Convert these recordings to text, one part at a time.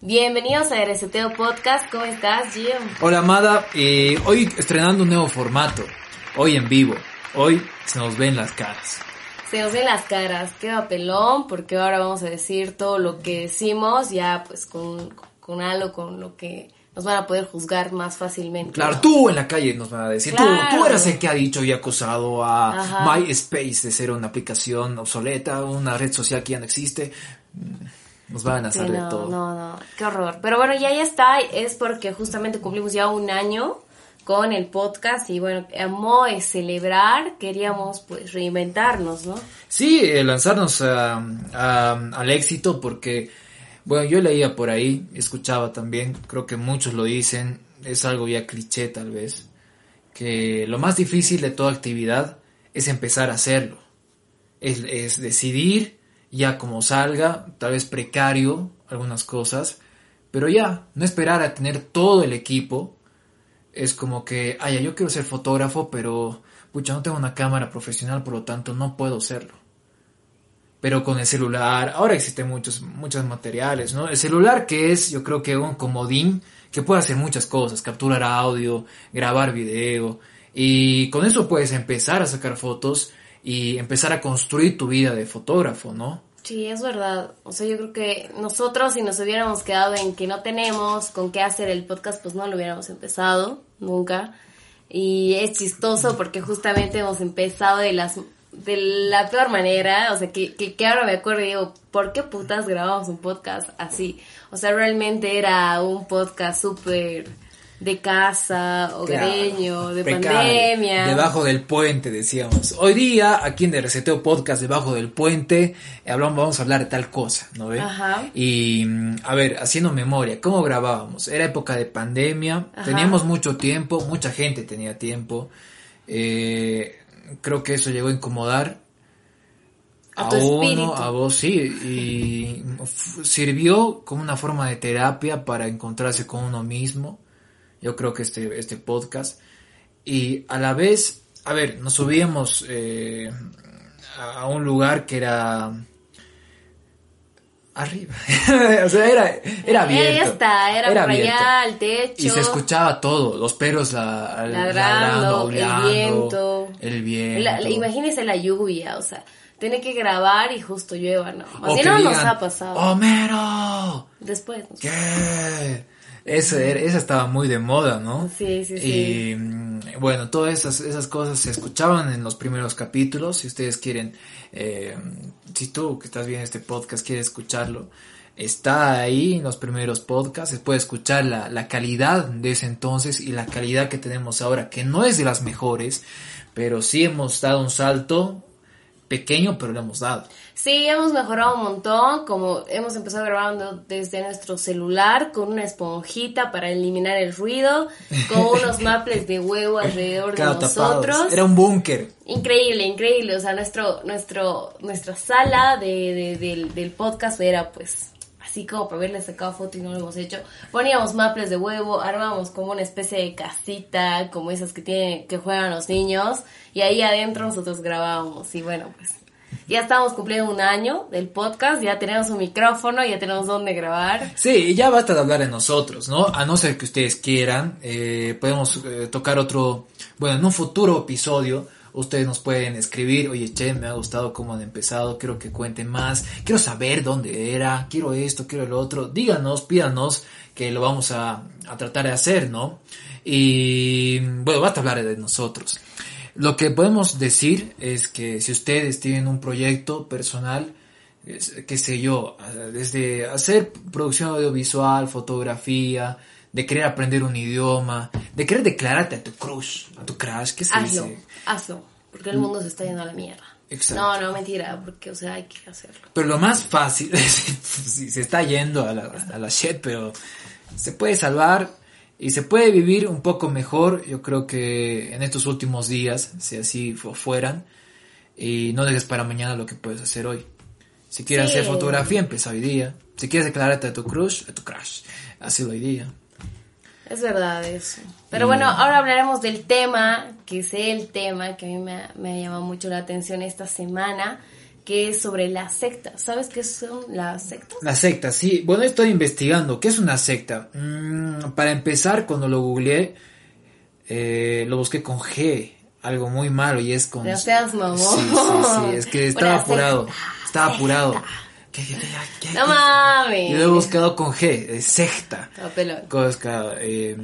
Bienvenidos a RCTO Podcast, ¿cómo estás, Jim? Hola, Amada. Eh, hoy estrenando un nuevo formato. Hoy en vivo. Hoy se nos ven las caras. Se nos ven las caras, qué pelón, porque ahora vamos a decir todo lo que decimos, ya pues con, con algo con lo que nos van a poder juzgar más fácilmente. Claro, tú en la calle nos van a decir, tú, tú eras el que ha dicho y acusado a MySpace de ser una aplicación obsoleta, una red social que ya no existe. Nos van a hacer de todo. No, no, qué horror. Pero bueno, ya ya está, es porque justamente cumplimos ya un año con el podcast y bueno, amo celebrar, queríamos pues reinventarnos, ¿no? Sí, eh, lanzarnos al éxito porque, bueno, yo leía por ahí, escuchaba también, creo que muchos lo dicen, es algo ya cliché tal vez, que lo más difícil de toda actividad es empezar a hacerlo, es, decidir ya como salga, tal vez precario algunas cosas, pero ya, no esperar a tener todo el equipo. Es como que, ay, yo quiero ser fotógrafo, pero pucha, no tengo una cámara profesional, por lo tanto no puedo serlo. Pero con el celular, ahora existen muchos, muchos materiales, ¿no? El celular que es, yo creo que un comodín que puede hacer muchas cosas, capturar audio, grabar video, y con eso puedes empezar a sacar fotos y empezar a construir tu vida de fotógrafo, ¿no? Sí, es verdad. O sea, yo creo que nosotros si nos hubiéramos quedado en que no tenemos con qué hacer el podcast, pues no lo hubiéramos empezado nunca. Y es chistoso porque justamente hemos empezado de las de la peor manera, o sea, que, que, que ahora me acuerdo y digo, ¿por qué putas grabamos un podcast así? O sea, realmente era un podcast súper de casa, hogareño, de pandemia. Debajo del puente, decíamos. Hoy día, aquí en el Reseteo Podcast, debajo del puente, hablamos, vamos a hablar de tal cosa, ¿no ve? Ajá. Y, a ver, haciendo memoria, ¿cómo grabábamos? Era época de pandemia, teníamos mucho tiempo, mucha gente tenía tiempo. Eh, creo que eso llegó a incomodar a, uno, a vos, sí, y sirvió como una forma de terapia para encontrarse con uno mismo yo creo que este, este podcast. Y a la vez, a ver, nos subíamos eh, a un lugar que era arriba. o sea, era, era abierto. Está, era, era allá, al techo. Y se escuchaba todo, los perros la, ladrando, el viento. El viento. imagínese la lluvia, o sea, tiene que grabar y justo llueva, ¿no? Así no nos ha pasado. ¡Homero! Después. ¿Qué? Eso, esa estaba muy de moda, ¿no? Sí, sí, sí. Y mm, bueno, todas esas, esas cosas se escuchaban en los primeros capítulos. Si ustedes quieren, eh, si tú que estás viendo este podcast quieres escucharlo, está ahí en los primeros podcasts. Se puede escuchar la, la calidad de ese entonces y la calidad que tenemos ahora, que no es de las mejores, pero sí hemos dado un salto pequeño, pero lo hemos dado. Sí, hemos mejorado un montón, como hemos empezado grabando desde nuestro celular con una esponjita para eliminar el ruido, con unos maples de huevo alrededor de nosotros. Era un búnker. Increíble, increíble. O sea, nuestro, nuestro, nuestra sala de, del, del podcast era pues así como para haberle sacado foto y no lo hemos hecho. Poníamos maples de huevo, armábamos como una especie de casita, como esas que tienen, que juegan los niños, y ahí adentro nosotros grabábamos, y bueno, pues ya estamos cumpliendo un año del podcast, ya tenemos un micrófono, ya tenemos dónde grabar. Sí, y ya basta de hablar de nosotros, ¿no? A no ser que ustedes quieran, eh, podemos eh, tocar otro, bueno, en un futuro episodio, ustedes nos pueden escribir, oye, che, me ha gustado cómo han empezado, quiero que cuenten más, quiero saber dónde era, quiero esto, quiero el otro, díganos, pídanos, que lo vamos a, a tratar de hacer, ¿no? Y bueno, basta hablar de nosotros. Lo que podemos decir es que si ustedes tienen un proyecto personal, qué sé yo, desde hacer producción audiovisual, fotografía, de querer aprender un idioma, de querer declararte a tu crush, a tu crush, ¿qué se hazlo, dice? Hazlo, porque el mundo se está yendo a la mierda. Exacto. No, no, mentira, porque, o sea, hay que hacerlo. Pero lo más fácil, si se está yendo a la, a la shit, pero se puede salvar y se puede vivir un poco mejor, yo creo que en estos últimos días, si así fueran, y no dejes para mañana lo que puedes hacer hoy. Si quieres hacer fotografía, empieza hoy día. Si quieres declararte a tu crush, a tu crush, hazlo hoy día. Es verdad eso. Pero bueno, ahora hablaremos del tema, que es el tema que a mí me, me ha llamado mucho la atención esta semana, que es sobre la secta. ¿Sabes qué son las sectas? La secta, sí. Bueno, estoy investigando. ¿Qué es una secta? Mm, para empezar, cuando lo googleé, eh, lo busqué con G. Algo muy malo y es con... No seas mamón. Sí, sí, sí. Es que estaba apurado. secta, Estaba apurado. secta. ¿Qué, qué, qué, qué, No mames. Yo lo he buscado con G. Secta. Pelón. Cosca, eh,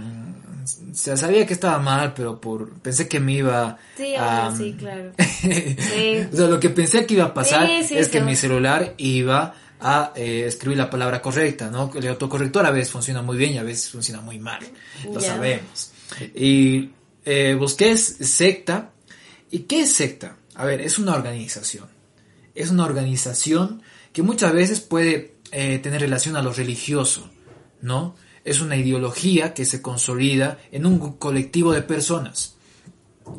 o sea, sabía que estaba mal, pero por pensé que me iba Sí, a... sí, claro. Sí. o sea, lo que pensé que iba a pasar Sí, sí, es que mi celular iba a eh, escribir la palabra correcta, ¿no? El autocorrector a veces funciona muy bien y a veces funciona muy mal, lo sabemos. Y eh, busqué secta. ¿Y qué es secta? A ver, es una organización. Es una organización que muchas veces puede eh, tener relación a lo religioso, ¿no? Es una ideología que se consolida en un colectivo de personas.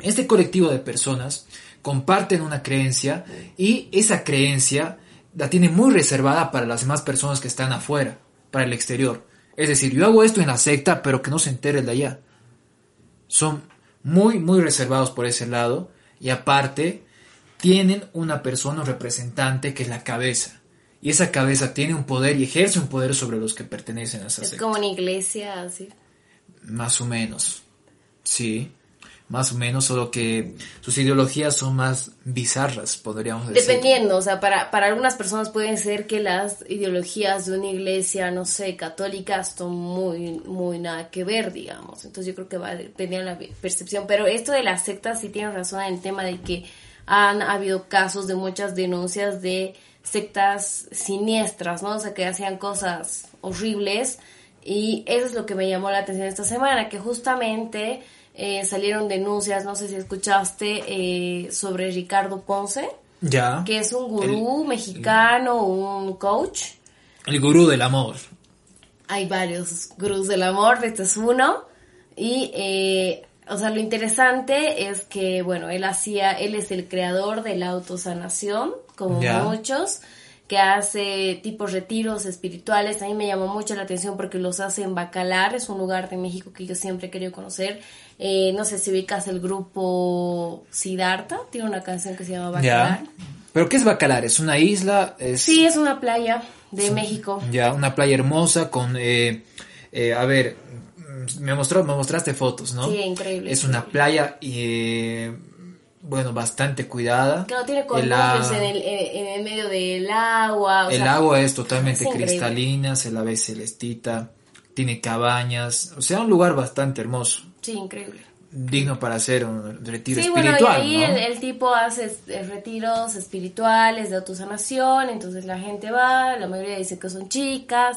Este colectivo de personas comparten una creencia y esa creencia la tiene muy reservada para las demás personas que están afuera, para el exterior. Es decir, yo hago esto en la secta, pero que no se entere el de allá. Son muy, muy reservados por ese lado y aparte tienen una persona representante que es la cabeza. Y esa cabeza tiene un poder y ejerce un poder sobre los que pertenecen a esa Es secta. como una iglesia, así. Más o menos. Sí. Más o menos, solo que sus ideologías son más bizarras, podríamos decir. Dependiendo, o sea, para, para algunas personas pueden ser que las ideologías de una iglesia, no sé, católica, son muy, muy nada que ver, digamos. Entonces yo creo que va a depender de la percepción. Pero esto de las sectas sí tiene razón en el tema de que han habido casos de muchas denuncias de sectas siniestras, ¿no? O sea, que hacían cosas horribles. Y eso es lo que me llamó la atención esta semana, que justamente eh, salieron denuncias, no sé si escuchaste, eh, sobre Ricardo Ponce Ya. que es un gurú mexicano, un coach. El gurú del amor. Hay varios gurús del amor, este es uno. Y, eh, o sea, lo interesante es que, bueno, él hacía, él es el creador de la autosanación, como muchos, que hace tipos retiros espirituales. A mí me llamó mucho la atención porque los hace en Bacalar, es un lugar de México que yo siempre he querido conocer. Eh, no sé si ubicas el grupo Siddhartha, tiene una canción que se llama Bacalar. ¿Pero qué es Bacalar? ¿Es una isla? ¿Es Sí, es una playa de México. ya una playa hermosa con... eh, eh, a ver, me, mostró, me mostraste fotos, ¿no? Sí, increíble, Es una increíble. playa, eh, bueno, bastante cuidada. Claro, tiene El columpios a- en el, en, en el medio del agua. o el sea, agua es totalmente es cristalina, se la ve celestita, tiene cabañas, o sea, un lugar bastante hermoso, Sí, increíble. digno para hacer un retiro Sí, bueno, y espiritual, ahí ¿no? el, el tipo hace eh, retiros espirituales de autosanación, entonces la gente va, la mayoría dice que son chicas,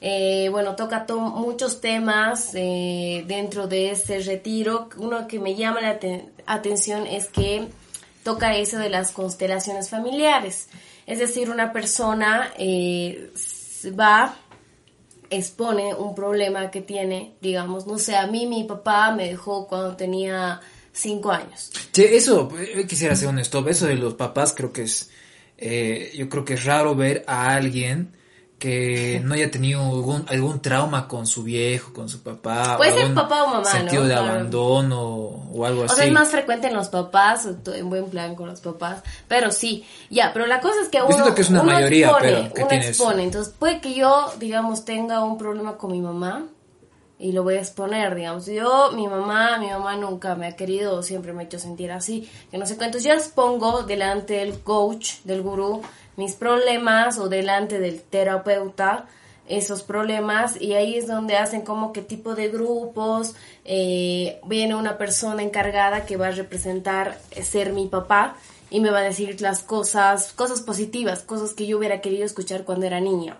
eh, bueno, toca to- muchos temas eh, dentro de ese retiro. Uno que me llama la aten- atención es que toca eso de las constelaciones familiares, es decir, una persona eh, va expone un problema que tiene, digamos, no sé, a mí mi papá me dejó cuando tenía cinco años. Che, eso, eh, quisiera hacer un stop, eso de los papás creo que es, eh, yo creo que es raro ver a alguien que no haya tenido algún, algún trauma con su viejo, con su papá. Puede o ser papá o mamá, ¿no? Sentido de Claro. abandono o algo O así. sea, es más frecuente en los papás, o en buen plan con los papás, pero sí, ya, pero la cosa es que uno, que es una uno mayoría, expone, pero que uno expone, entonces puede que yo, digamos, tenga un problema con mi mamá y lo voy a exponer, digamos, yo, mi mamá, mi mamá nunca me ha querido, siempre me ha hecho sentir así, que no sé cuántos, yo expongo delante del coach, del gurú, mis problemas o delante del terapeuta, esos problemas y ahí es donde hacen como que tipo de grupos, eh, viene una persona encargada que va a representar ser mi papá y me va a decir las cosas, cosas positivas, cosas que yo hubiera querido escuchar cuando era niña.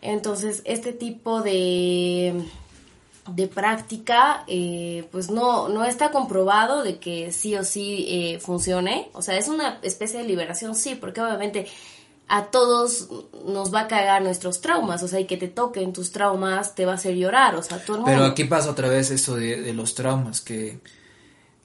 Entonces, este tipo de, de práctica, eh, pues no, no está comprobado de que sí o sí eh, funcione. O sea, es una especie de liberación, sí, porque obviamente a todos nos va a cagar nuestros traumas, o sea, y que te toquen tus traumas te va a hacer llorar, o sea, todo el mundo. Pero aquí pasa otra vez eso de, de los traumas, que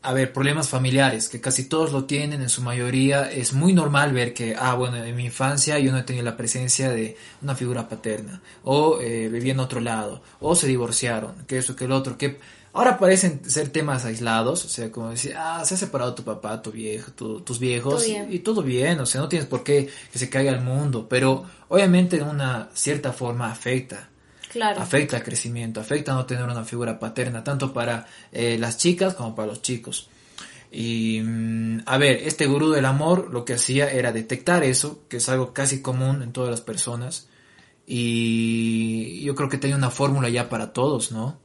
a ver, problemas familiares, que casi todos lo tienen en su mayoría, es muy normal ver que, ah, bueno, en mi infancia yo no he tenido la presencia de una figura paterna, o eh, vivía en otro lado, o se divorciaron, que eso, que el otro, que ahora parecen ser temas aislados, o sea, como decir, ah, se ha separado tu papá, tu viejo, tus viejos, y, todo bien, o sea, no tienes por qué que se caiga el mundo, pero obviamente de una cierta forma afecta Afecta el crecimiento, afecta no tener una figura paterna, tanto para eh, las chicas como para los chicos. Y mm, a ver, este gurú del amor lo que hacía era detectar eso, que es algo casi común en todas las personas. Y yo creo que tenía una fórmula ya para todos, ¿no?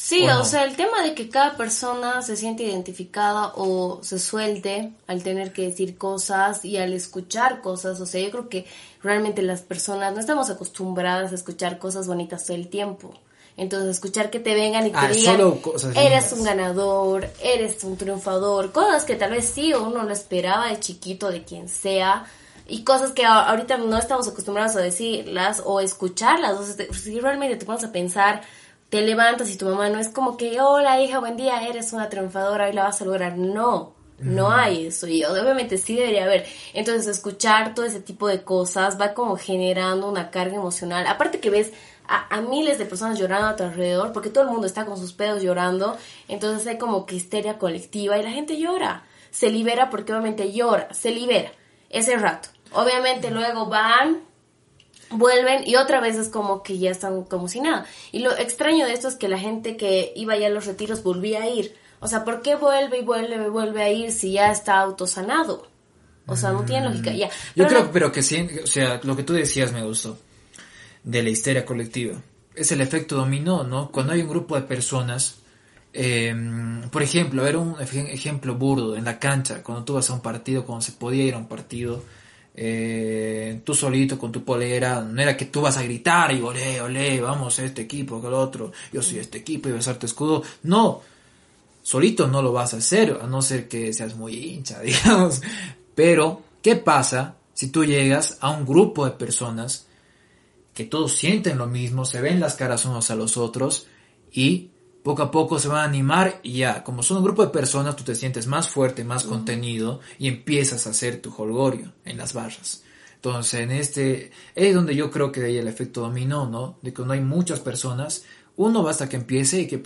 Sí, o, sea, el tema de que cada persona se siente identificada o se suelte al tener que decir cosas y al escuchar cosas, o sea, yo creo que realmente las personas no estamos acostumbradas a escuchar cosas bonitas todo el tiempo. Entonces, escuchar que te vengan y te ah, digan, eres un ganador, eres un triunfador, cosas que tal vez sí uno lo esperaba de chiquito, de quien sea, y cosas que ahorita no estamos acostumbrados a decirlas o escucharlas. O sea, si realmente te pones a pensar, te levantas y tu mamá no es como que, hola hija, buen día, eres una triunfadora y la vas a lograr. No, no hay eso. Y obviamente sí debería haber. Entonces, escuchar todo ese tipo de cosas va como generando una carga emocional. Aparte que ves a, miles de personas llorando a tu alrededor, porque todo el mundo está con sus pedos llorando. Entonces hay como que histeria colectiva y la gente llora. Se libera porque obviamente llora, se libera ese rato. Obviamente luego van, vuelven y otra vez es como que ya están como si nada. Y lo extraño de esto es que la gente que iba ya a los retiros volvía a ir. O sea, ¿por qué vuelve y vuelve y vuelve a ir si ya está autosanado? O sea, no tiene lógica. Ya. Yo creo, pero que sí, o sea, lo que tú decías me gustó, de la histeria colectiva. Es el efecto dominó, ¿no? Cuando hay un grupo de personas, em, por ejemplo, a un ejemplo burdo, en la cancha, cuando tú vas a un partido, cuando se podía ir a un partido, eh, tú solito con tu polera, no era que tú vas a gritar y olé, olé, vamos, este equipo, el otro, yo soy este equipo y besar tu escudo. No, solito no lo vas a hacer, a no ser que seas muy hincha, digamos. Pero, ¿qué pasa si tú llegas a un grupo de personas que todos sienten lo mismo, se ven las caras unos a los otros y poco a poco se van a animar y ya, como son un grupo de personas, tú te sientes más fuerte, más contenido y empiezas a hacer tu holgorio en las barras. Entonces, en este, es donde yo creo que hay el efecto dominó, ¿no? De que no hay muchas personas, uno basta que empiece y que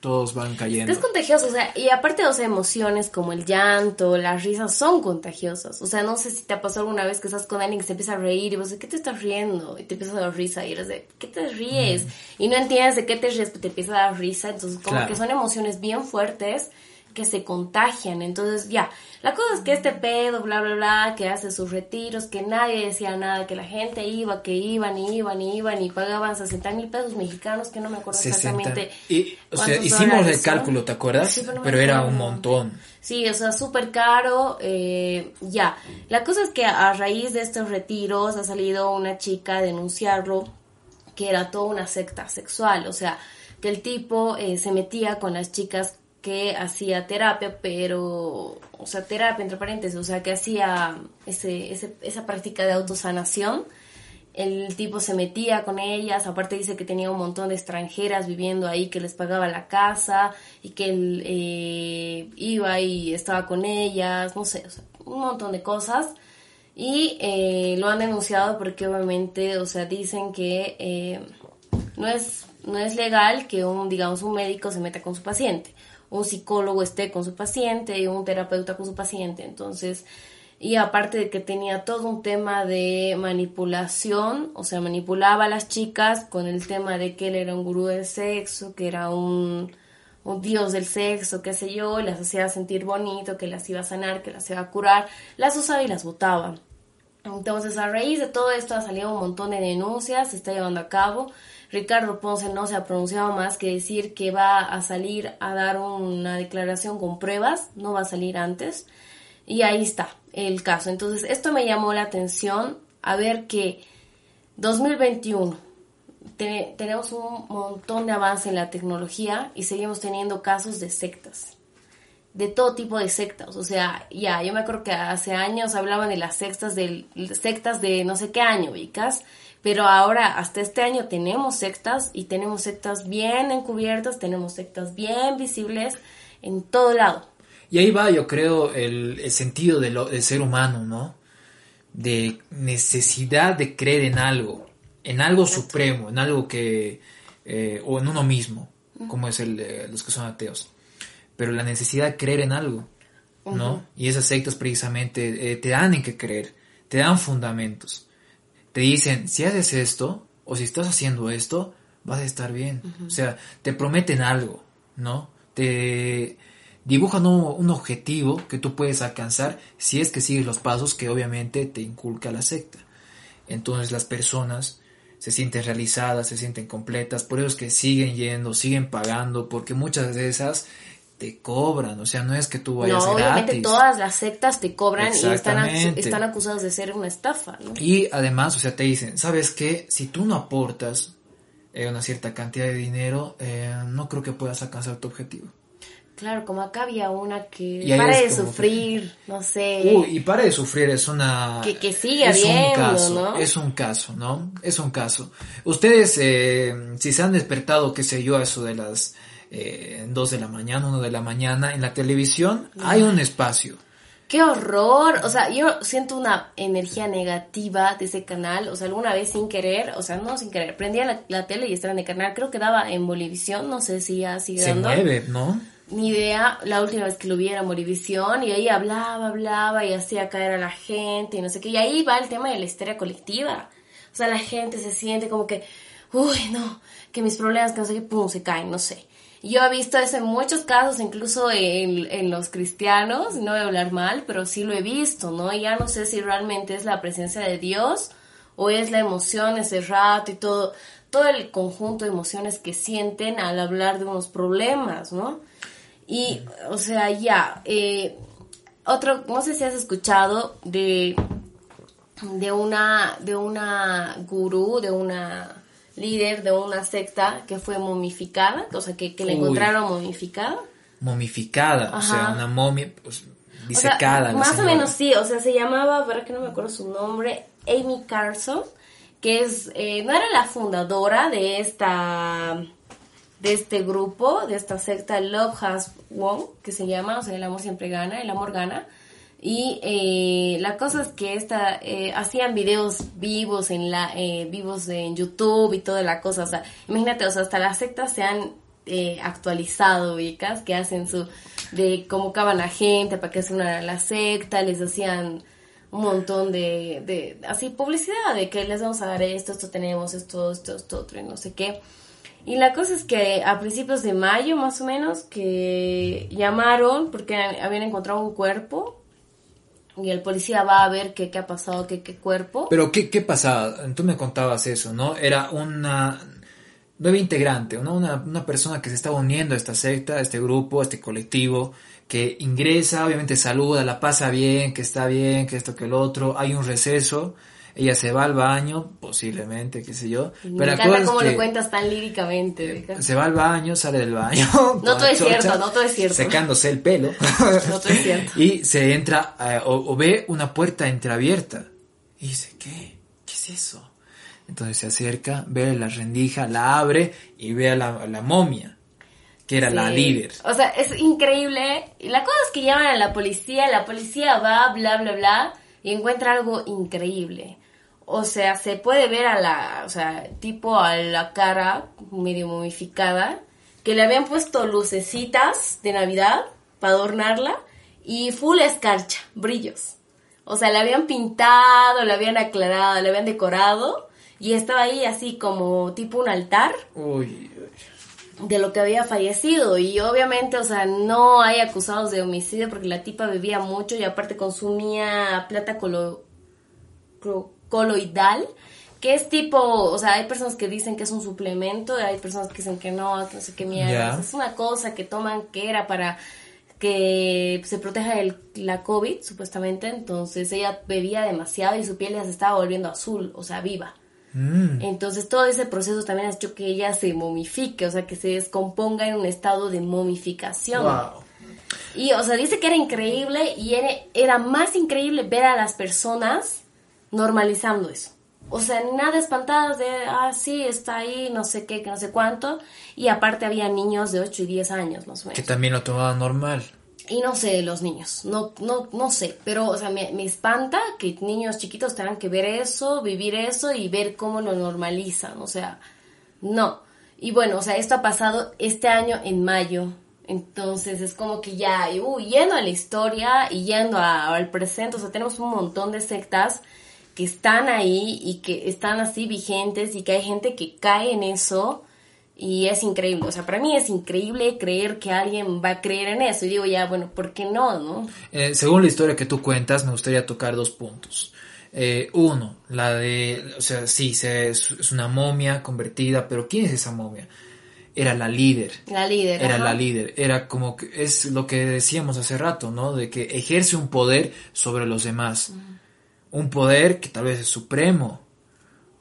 todos van cayendo. Es contagioso, o sea, y aparte, de sea, emociones como el llanto, las risas son contagiosas. O sea, no sé si te ha pasado alguna vez que estás con alguien que se empieza a reír y vos de qué te estás riendo y te empieza a dar risa y eres de qué te ríes y no entiendes de qué te ríes, pero te empieza a dar risa. Entonces, como que son emociones bien fuertes que se contagian. Entonces, ya, la cosa es que este pedo, bla, bla, bla, que hace sus retiros, que nadie decía nada, que la gente iba, que iban, y iban, y iban, y pagaban 60 mil pesos mexicanos, que no me acuerdo exactamente. Y, o sea, hicimos el cálculo, ¿te acuerdas? pero, era un montón. Sí, o sea, súper caro. Eh, ya, la cosa es que a raíz de estos retiros ha salido una chica a denunciarlo, que era toda una secta sexual, o sea, que el tipo eh, se metía con las chicas que hacía terapia, pero, o sea, terapia entre paréntesis, o sea, que hacía ese, ese, esa práctica de autosanación. El tipo se metía con ellas, aparte dice que tenía un montón de extranjeras viviendo ahí, que les pagaba la casa y que él eh, iba y estaba con ellas, no sé, o sea, un montón de cosas. Y eh, lo han denunciado porque obviamente, o sea, dicen que eh, no, es, no es legal que un, digamos, un médico se meta con su paciente un psicólogo esté con su paciente y un terapeuta con su paciente. Entonces, y aparte de que tenía todo un tema de manipulación, o sea, manipulaba a las chicas con el tema de que él era un gurú del sexo, que era un, dios del sexo, qué sé yo, y las hacía sentir bonito, que las iba a sanar, que las iba a curar, las usaba y las botaba. Entonces, a raíz de todo esto ha salido un montón de denuncias, se está llevando a cabo. Ricardo Ponce no se ha pronunciado más que decir que va a salir a dar una declaración con pruebas, no va a salir antes. Y ahí está el caso. Entonces, esto me llamó la atención a ver que 2021 tenemos un montón de avance en la tecnología y seguimos teniendo casos de sectas. De todo tipo de sectas. O sea, ya, yo me acuerdo que hace años hablaban de las sectas, de, sectas de no sé qué año, ¿vicas? Pero ahora, hasta este año, tenemos sectas y tenemos sectas bien encubiertas, tenemos sectas bien visibles en todo lado. Y ahí va, yo creo, el, el sentido de del ser humano, ¿no? De necesidad de creer en algo, en algo supremo, en algo que, eh, o en uno mismo, como es el, eh, los que son ateos. Pero la necesidad de creer en algo, ¿no? Y esas sectas precisamente eh, te dan en qué creer, te dan fundamentos. Te dicen, si haces esto, o si estás haciendo esto, vas a estar bien. O sea, te prometen algo, ¿no? Te dibujan un, un, objetivo que tú puedes alcanzar si es que sigues los pasos que obviamente te inculca la secta. Entonces las personas se sienten realizadas, se sienten completas, por eso es que siguen yendo, siguen pagando, porque muchas de esas te cobran, o sea, no es que tú vayas no, gratis. obviamente todas las sectas te cobran y están, están acusadas de ser una estafa, ¿no? Y además, o sea, te dicen, ¿sabes qué? Si tú no aportas eh, una cierta cantidad de dinero, eh, no creo que puedas alcanzar tu objetivo. Claro, como acá había una que pare de sufrir, que... no sé. Uy, y pare de sufrir es una... Que, que siga es un caso, ¿no? Es un caso, ¿no? Es un caso. Ustedes, eh, si se han despertado, qué sé yo, a eso de las eh, 2 de la mañana, 1 de la mañana, en la televisión, hay un espacio. ¡Qué horror! O sea, yo siento una energía negativa de ese canal. O sea, alguna vez sin querer, o sea, no sin querer, prendía la, la tele y estaba en el canal. Creo que daba en Bolivisión, no sé si ya sigue Se dando. mueve, ¿no? Ni idea, la última vez que lo vi era Morivisión y ahí hablaba, hablaba y hacía caer a la gente y no sé qué. Y ahí va el tema de la histeria colectiva. O sea, la gente se siente como que, uy, no, que mis problemas, que no sé qué, pum, se caen, no sé. Yo he visto eso en muchos casos, incluso en, en, los cristianos, no voy a hablar mal, pero sí lo he visto, ¿no? Y ya no sé si realmente es la presencia de Dios o es la emoción, ese rato y todo, todo el conjunto de emociones que sienten al hablar de unos problemas, ¿no? Y, o sea, ya, eh, otro, no sé si has escuchado de, de una, de una gurú, de una líder de una secta que fue momificada, o sea, que, que la encontraron momificada. Momificada, Ajá. o sea, una momia pues, disecada. O sea, más o menos sí, o sea, se llamaba, verdad que no me acuerdo su nombre, Amy Carson, que es, eh, no era la fundadora de esta de este grupo, de esta secta Love Has Won, que se llama, o sea, el amor siempre gana, el amor gana. Y eh, la cosa es que esta, eh, hacían videos vivos en la, eh, vivos en YouTube y toda la cosa, o sea, imagínate, o sea, hasta las sectas se han eh, actualizado, ubicas, que hacen su, de convocaban a gente para que se unan la secta, les hacían un montón de, de, así, publicidad, de que les vamos a dar esto, esto tenemos, esto, esto, esto, otro, y no sé qué. Y la cosa es que a principios de mayo, más o menos, que llamaron porque habían encontrado un cuerpo y el policía va a ver qué, qué ha pasado, qué, qué cuerpo. Pero ¿qué, qué pasaba? Tú me contabas eso, ¿no? Era una nueva integrante, ¿no? una, una persona que se estaba uniendo a esta secta, a este grupo, a este colectivo, que ingresa, obviamente saluda, la pasa bien, que está bien, que esto, que el otro, hay un receso ella se va al baño, posiblemente, qué sé yo. Me pero encanta cómo lo cuentas tan líricamente. Se va al baño, sale del baño. No todo es cierto, no todo es cierto. Secándose el pelo. No todo es cierto. Y se entra, eh, o, o, ve una puerta entreabierta. Y dice, ¿qué? ¿Qué es eso? Entonces se acerca, ve la rendija, la abre y ve a la, a la momia que era sí. la líder. O sea, es increíble. Y la cosa es que llaman a la policía, la policía va, bla, bla, bla, y encuentra algo increíble. O sea, se puede ver a la, o sea, tipo a la cara medio momificada, que le habían puesto lucecitas de Navidad para adornarla y full escarcha, brillos. O sea, le habían pintado, le habían aclarado, le habían decorado y estaba ahí así como tipo un altar. Uy, de lo que había fallecido y obviamente, o sea, no hay acusados de homicidio porque la tipa bebía mucho y aparte consumía plata colo, coloidal, que es tipo, o sea, hay personas que dicen que es un suplemento, hay personas que dicen que no, que no sé qué mierda, yeah. es una cosa que toman que era para que se proteja de la COVID, supuestamente, entonces ella bebía demasiado y su piel ya se estaba volviendo azul, o sea, viva. Mm. Entonces todo ese proceso también ha hecho que ella se momifique, o sea, que se descomponga en un estado de momificación. Wow. Y, o sea, dice que era increíble y era, era, más increíble ver a las personas normalizando eso. o sea, nada espantadas de, ah, sí, está ahí, no sé qué, que no sé cuánto. Y aparte había niños de 8 y 10 años, más o menos. Que también lo tomaban normal. Y no sé, los niños, no, no, no sé, pero, o sea, me, me espanta que niños chiquitos tengan que ver eso, vivir eso y ver cómo lo normalizan, o sea, no. Y bueno, o sea, esto ha pasado este año en mayo, entonces es como que ya, uh, yendo a la historia y yendo a- al presente, o sea, tenemos un montón de sectas que están ahí y que están así vigentes y que hay gente que cae en eso y es increíble. O sea, para mí es increíble creer que alguien va a creer en eso y digo ya, bueno, ¿por qué no, no? Eh, según la historia que tú cuentas, me gustaría tocar dos puntos. Eh, uno, la de, o sea, sí, se- es, una momia convertida, pero ¿quién es esa momia? Era la líder. La líder. Era ajá. la líder, era como que es lo que decíamos hace rato, ¿no? De que ejerce un poder sobre los demás. Un poder que tal vez es supremo.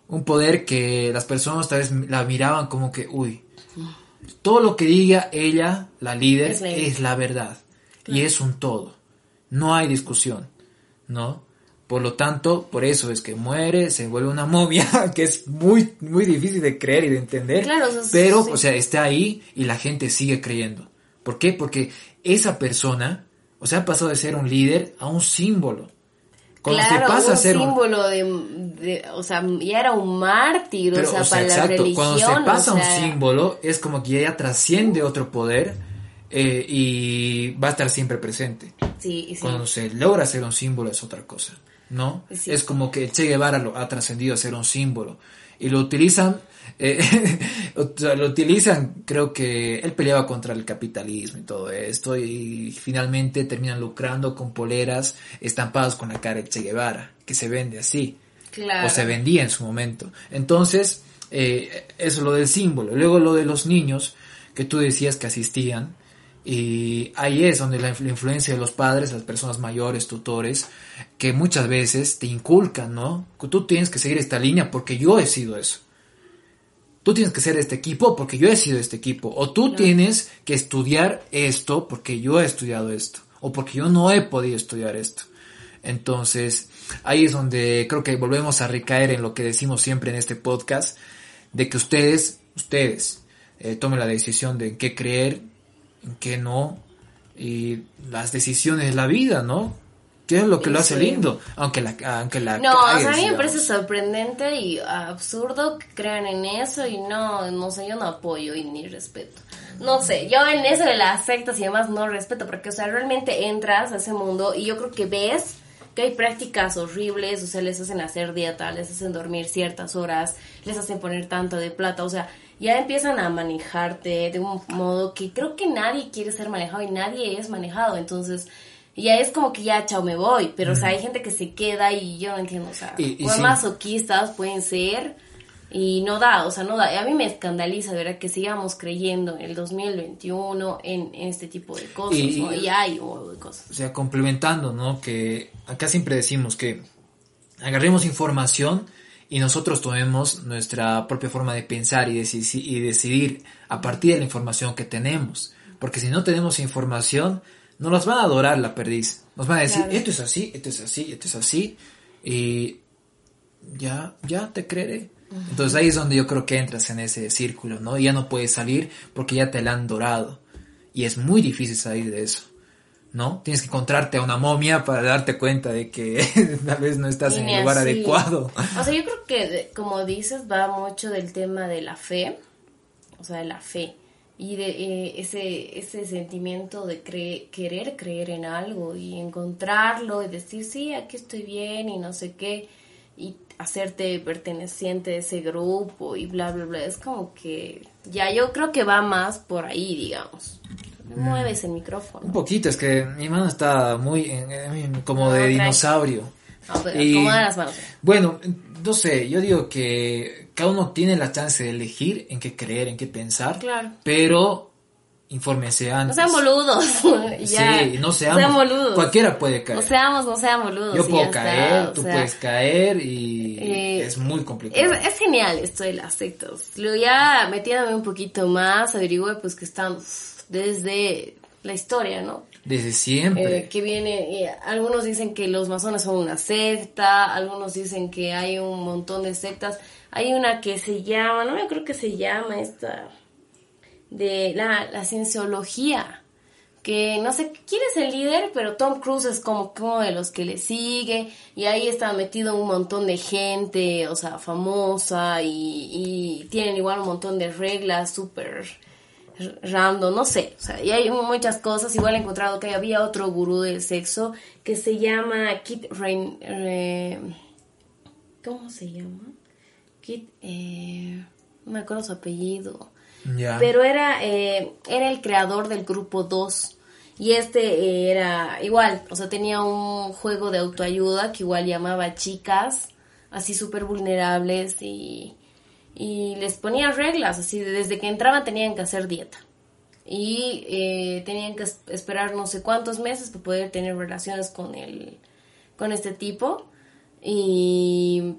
Un poder que las personas tal vez la miraban como que, uy, todo lo que diga ella, la líder, Es es la- verdad. Y es un todo. No hay discusión, ¿no? Por lo tanto, por eso es que muere, se vuelve una momia, que es muy, muy difícil de creer y de entender. Claro, o sea, pero, sí. o sea, está ahí y la gente sigue creyendo. ¿Por qué? Porque esa persona, o sea, ha pasado de ser un líder a un símbolo. Cuando claro, se pasa un a ser un, símbolo de, de- o sea, ya era un mártir, pero, o sea, o sea, para la religión. cuando se pasa o sea, un símbolo, es como que ya trasciende otro poder eh, y va a estar siempre presente. Sí, sí. Cuando se logra ser un símbolo es otra cosa, ¿no? Sí. Es como que Che Guevara lo ha trascendido a ser un símbolo y lo utilizan, eh, lo utilizan, creo que él peleaba contra el capitalismo y todo esto y finalmente terminan lucrando con poleras estampadas con la cara de Che Guevara, que se vende así Claro. o se vendía en su momento. Entonces, eh, eso es lo del símbolo. Luego lo de los niños, que tú decías que asistían, y ahí es donde la, la influencia de los padres, las personas mayores, tutores, que muchas veces te inculcan, ¿no? Tú tienes que seguir esta línea porque yo he sido eso. Tú tienes que ser este equipo porque yo he sido este equipo. O tú tienes que estudiar esto porque yo he estudiado esto. O porque yo no he podido estudiar esto. Entonces, ahí es donde creo que volvemos a recaer en lo que decimos siempre en este podcast, de que ustedes, ustedes, eh, tomen la decisión de en qué creer, en qué no, y las decisiones de la vida, ¿no? ¿Qué es lo que lo hace Sí. lindo? Aunque la, aunque la No, o sea, a mí me parece sorprendente y absurdo que crean en eso y no, no sé, yo no apoyo y ni respeto. No sé, yo en eso de las sectas y demás no respeto porque, o sea, realmente entras a ese mundo y yo creo que ves que hay prácticas horribles, o sea, les hacen hacer dieta, les hacen dormir ciertas horas, les hacen poner tanto de plata, o sea, ya empiezan a manejarte de un modo que creo que nadie quiere ser manejado y nadie es manejado, entonces ya es como que ya, chao, me voy, pero o sea, hay gente que se queda y yo no entiendo, o sea, Y- y sí. masoquistas pueden ser y no da, o sea, no da. Y a mí me escandaliza, ¿verdad? Que sigamos creyendo en el 2021 en, en este tipo de cosas, Y- ¿no? Y hay montón de cosas. o sea, complementando, ¿no? Que acá siempre decimos que agarremos información y nosotros tomemos nuestra propia forma de pensar y, deci- y decidir a partir de la información que tenemos. Porque si no tenemos información, no nos van a adorar la perdiz. Nos van a decir, Claro. esto es así, esto es así, esto es así. Y ya, ya te creeré. Entonces ahí es donde yo creo que entras en ese círculo, ¿no? Y ya no puedes salir porque ya te la han dorado. Y es muy difícil salir de eso. ¿no? Tienes que encontrarte a una momia para darte cuenta de que tal vez no estás Y en el lugar así. adecuado. O sea, yo creo que, como dices, va mucho del tema de la fe, o sea, de la fe, y de eh, ese, ese sentimiento de cre- querer creer en algo y encontrarlo y decir, sí, aquí estoy bien y no sé qué, y hacerte perteneciente de ese grupo y bla, bla, bla. Es como que ya yo creo que va más por ahí, digamos. Mm. Mueves el micrófono. Un poquito, es que mi mano está muy en- en- como No, de dinosaurio. No, pero Y- las manos. Bueno, no sé, yo digo que cada uno tiene la chance de elegir en qué creer, en qué pensar, Claro. pero infórmense No antes. sean boludos. ya. Sí, no seamos. sean boludos. Cualquiera puede caer. No seamos, no sean boludos. yo puedo está, caer, o tú sea, puedes caer y eh, es muy complicado. Es, es genial esto de las sectas. Luego ya metiéndome un poquito más, averigüe pues que están desde la historia, ¿no? Desde siempre. Eh, que viene, eh, algunos dicen que los masones son una secta, algunos dicen que hay un montón de sectas. Hay una que se llama, no me creo que se llama esta, de la, la cienciología, que no sé quién es el líder, pero Tom Cruise es como uno de los que le sigue y ahí está metido un montón de gente, o sea, famosa y, y tienen igual un montón de reglas súper random, no sé, o sea, y hay muchas cosas. Igual he encontrado que había otro gurú del sexo que se llama Kit Rain, eh, ¿cómo se llama? Kit, eh, no me acuerdo su apellido, pero era eh, era el creador del grupo 2 y este eh, era igual, o sea, tenía un juego de autoayuda que igual llamaba chicas así súper vulnerables y y les ponía reglas, así desde que entraban tenían que hacer dieta. Y eh, tenían que es- esperar no sé cuántos meses para poder tener relaciones con el con este tipo. Y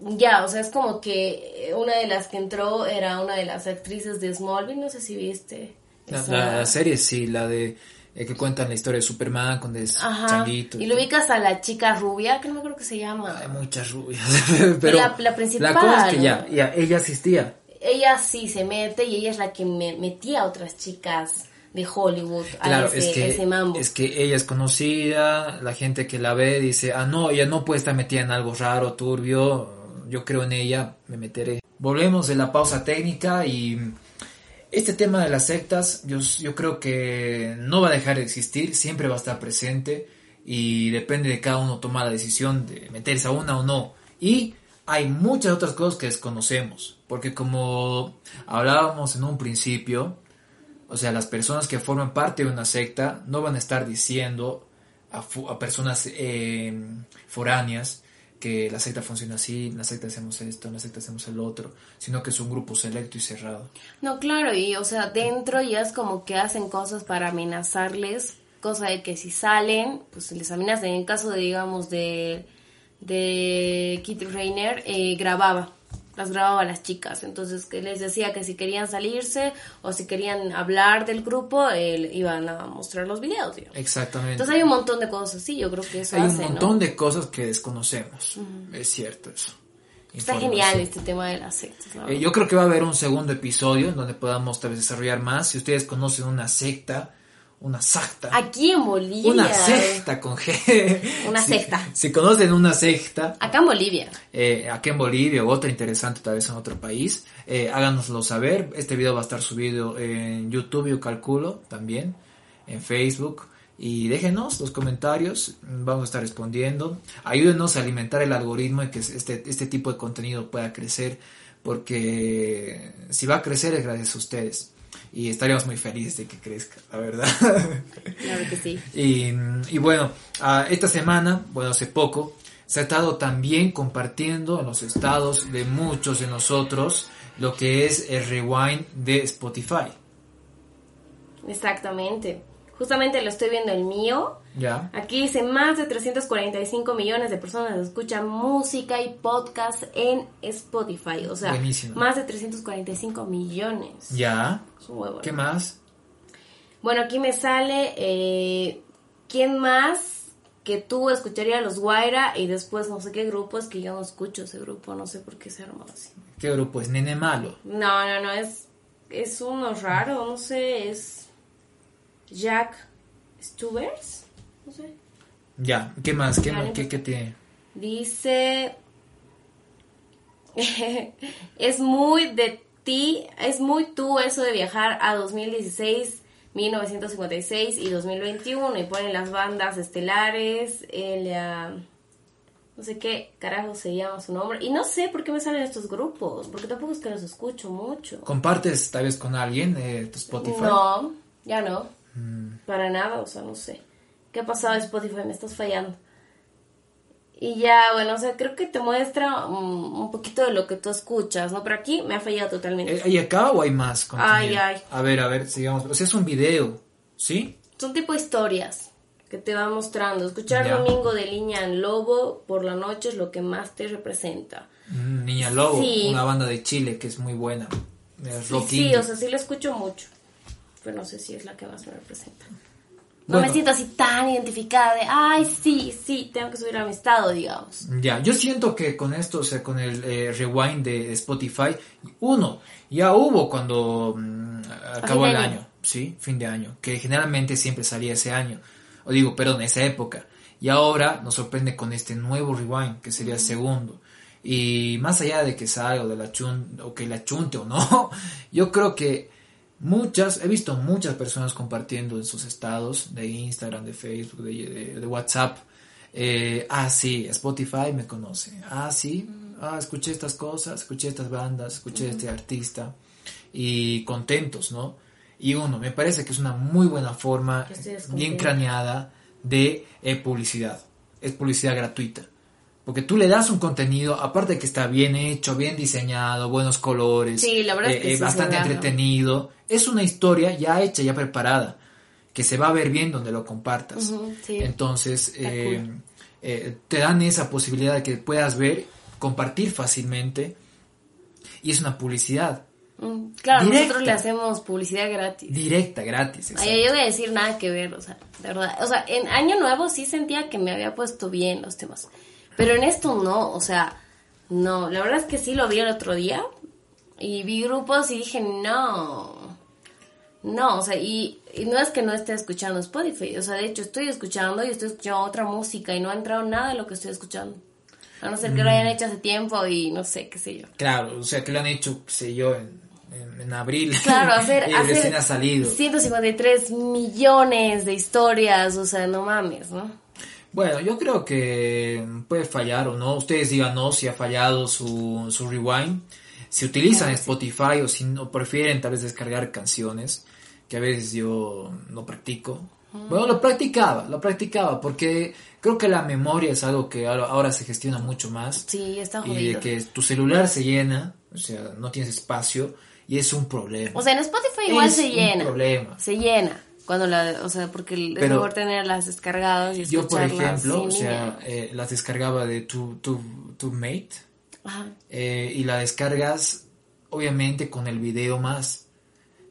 ya, o sea, es como que una de las que entró era una de las actrices de Smallville, no sé si viste. La, esa- la- la serie sí, la de eh, que cuentan la historia de Superman con des Ajá. changuito. Y lo ubicas a la chica rubia, que no me acuerdo que se llama. Hay muchas rubias. Pero La- la principal, La cosa es que ya, ya, ella asistía. Ella sí se mete y ella es la que me metía a otras chicas de Hollywood a Claro, ese, es que, ese mambo. es que ella es conocida, la gente que la ve dice, ah, no, ella no puede estar metida en algo raro, turbio, yo creo en ella, me meteré. Volvemos de la pausa técnica y este tema de las sectas, yo, yo creo que no va a dejar de existir, siempre va a estar presente y depende de cada uno tomar la decisión de meterse a una o no. Y hay muchas otras cosas que desconocemos, porque como hablábamos en un principio, o sea, las personas que forman parte de una secta no van a estar diciendo a, a personas eh, foráneas la secta funciona así, la secta hacemos esto, la secta hacemos el otro, sino que es un grupo selecto y cerrado. No, claro, y o sea, dentro ya es como que hacen cosas para amenazarles, cosa de que si salen, pues les amenazan. En el caso de, digamos, de, de Kit Rainer, eh, grababa, las grababa a las chicas. Entonces, que les decía que si querían salirse o si querían hablar del grupo, eh, iban a mostrar los videos. digamos. Exactamente. Entonces hay un montón de cosas, sí, yo creo que eso Hay un hace, ¿no? montón de cosas que desconocemos, es cierto eso. Está genial este tema de las sectas, ¿no? Eh, yo creo que va a haber un segundo episodio en donde podamos tal vez desarrollar más. Si ustedes conocen una secta, una secta. Aquí en Bolivia. Una secta con G. Una Si- secta. Si conocen una secta, Acá en Bolivia. eh, aquí en Bolivia o otra interesante tal vez en otro país, eh, háganoslo saber. Este video va a estar subido en YouTube, yo calculo, también, en Facebook. Y déjenos los comentarios, vamos a estar respondiendo. Ayúdenos a alimentar el algoritmo y que este, este tipo de contenido pueda crecer, porque si va a crecer es gracias a ustedes. Y estaríamos muy felices de que crezca, la verdad. Claro que sí. Y, y bueno, ah, esta semana, bueno, hace poco, se ha estado también compartiendo en los estados de muchos de nosotros lo que es el rewind de Spotify. Exactamente. Justamente lo estoy viendo el mío. ¿Ya? Aquí dice más de 345 millones de personas escuchan música y podcast en Spotify. O sea, Buenísimo. más de 345 millones. ¿Ya? Es un huevo, ¿Qué ¿no? más? Bueno, aquí me sale eh, quién más que tú escucharía los Guaira y después no sé qué grupo es que yo no escucho ese grupo, no sé por qué se armó así. ¿Qué grupo es? Nene Malo. No, no, no, es, es uno raro, no sé, es Jack Stubers, no sé. Ya, ¿qué más? ¿Qué, más? ¿Qué, qué tiene? Dice, es muy de ti, es muy tú eso de viajar a 2016, 1956 y 2021 y ponen las bandas estelares, el, ah, no sé qué carajo se llama su nombre y no sé por qué me salen estos grupos, porque tampoco es que los escucho mucho. ¿Compartes tal vez con alguien eh, tu Spotify? No, ya no. Mm, Para nada, o sea, no sé. ¿Qué ha pasado Spotify? Me estás fallando. Y ya, bueno, o sea, creo que te muestra um, un poquito de lo que tú escuchas, ¿no? Pero aquí me ha fallado totalmente. ¿Eh, ¿Hay acá o hay más contenido? Ay, ay. A ver, a ver, sigamos. O sea, es un video, ¿sí? Son tipo historias que te van mostrando. Escuchar Ya. Domingo de Liña en Lobo por la noche es lo que más te representa. Mm, Niña Lobo, Sí. una banda de Chile que es muy buena. Es Sí, sí, o sea, sí lo escucho mucho. Pero no sé si es la que más me representa. No me siento así tan identificada de, ay, sí, sí, tengo que subir a mi estado, digamos. Ya, yo siento que con esto, o sea, con el eh, rewind de Spotify, uno, ya hubo cuando mm, acabó el año. año. ¿sí? Fin de año, que generalmente siempre salía ese año, o digo, perdón, esa época. Y ahora nos sorprende con este nuevo rewind, que sería el segundo. Y más allá de que salga o, de la chun, o que la chunte o no, yo creo que muchas, he visto muchas personas compartiendo en sus estados de Instagram, de Facebook, de, de- de WhatsApp. eh, ah, sí, Spotify me conoce. Ah, sí, ah, escuché estas cosas, escuché estas bandas, escuché este artista. Y contentos, ¿no? Y uno, me parece que es una muy buena forma, bien craneada, de eh, publicidad. Es publicidad gratuita. Porque tú le das un contenido, aparte de que está bien hecho, bien diseñado, buenos colores, Sí, la verdad es que sí se bastante entretenido. Es una historia ya hecha, ya preparada, que se va a ver bien donde lo compartas. Sí. Entonces, eh, cool. eh, te dan esa posibilidad de que puedas ver, compartir fácilmente, y es una publicidad Mm, Claro, Directa. nosotros le hacemos publicidad gratis. directa, gratis. Ay, yo voy a decir nada que ver, o sea, de verdad. O sea, en Año Nuevo sí sentía que me había puesto bien los temas. Pero en esto no, o sea, no. La verdad es que sí lo vi el otro día. Y vi grupos y dije, no. No, o sea, y, y no es que no esté escuchando Spotify. O sea, de hecho estoy escuchando y estoy escuchando otra música y no ha entrado nada de lo que estoy escuchando. A no ser que lo hayan hecho hace tiempo y no sé, qué sé yo. Claro, o sea, que lo han hecho, qué sé yo, en, en, en abril. Claro, hacer, y hacer ha salido. 153 millones de historias, o sea, no mames, ¿no? Bueno, yo creo que puede fallar o no. Ustedes digan no si ha fallado su, su rewind. Si utilizan Spotify o si no prefieren tal vez descargar canciones, que a veces yo no practico. Bueno, lo practicaba, lo practicaba porque creo que la memoria es algo que ahora, se gestiona mucho más. Sí, está Y de jodido. que tu celular se llena, o sea, no tienes espacio y es un problema. O sea, en Spotify igual Es se un llena. problema. Se llena. Cuando la, o sea, porque es Pero mejor tenerlas descargadas y Yo, por escucharlas ejemplo, o sea, eh, las descargaba de tu, tu, tu mate Ajá. eh, y la descargas obviamente con el video más.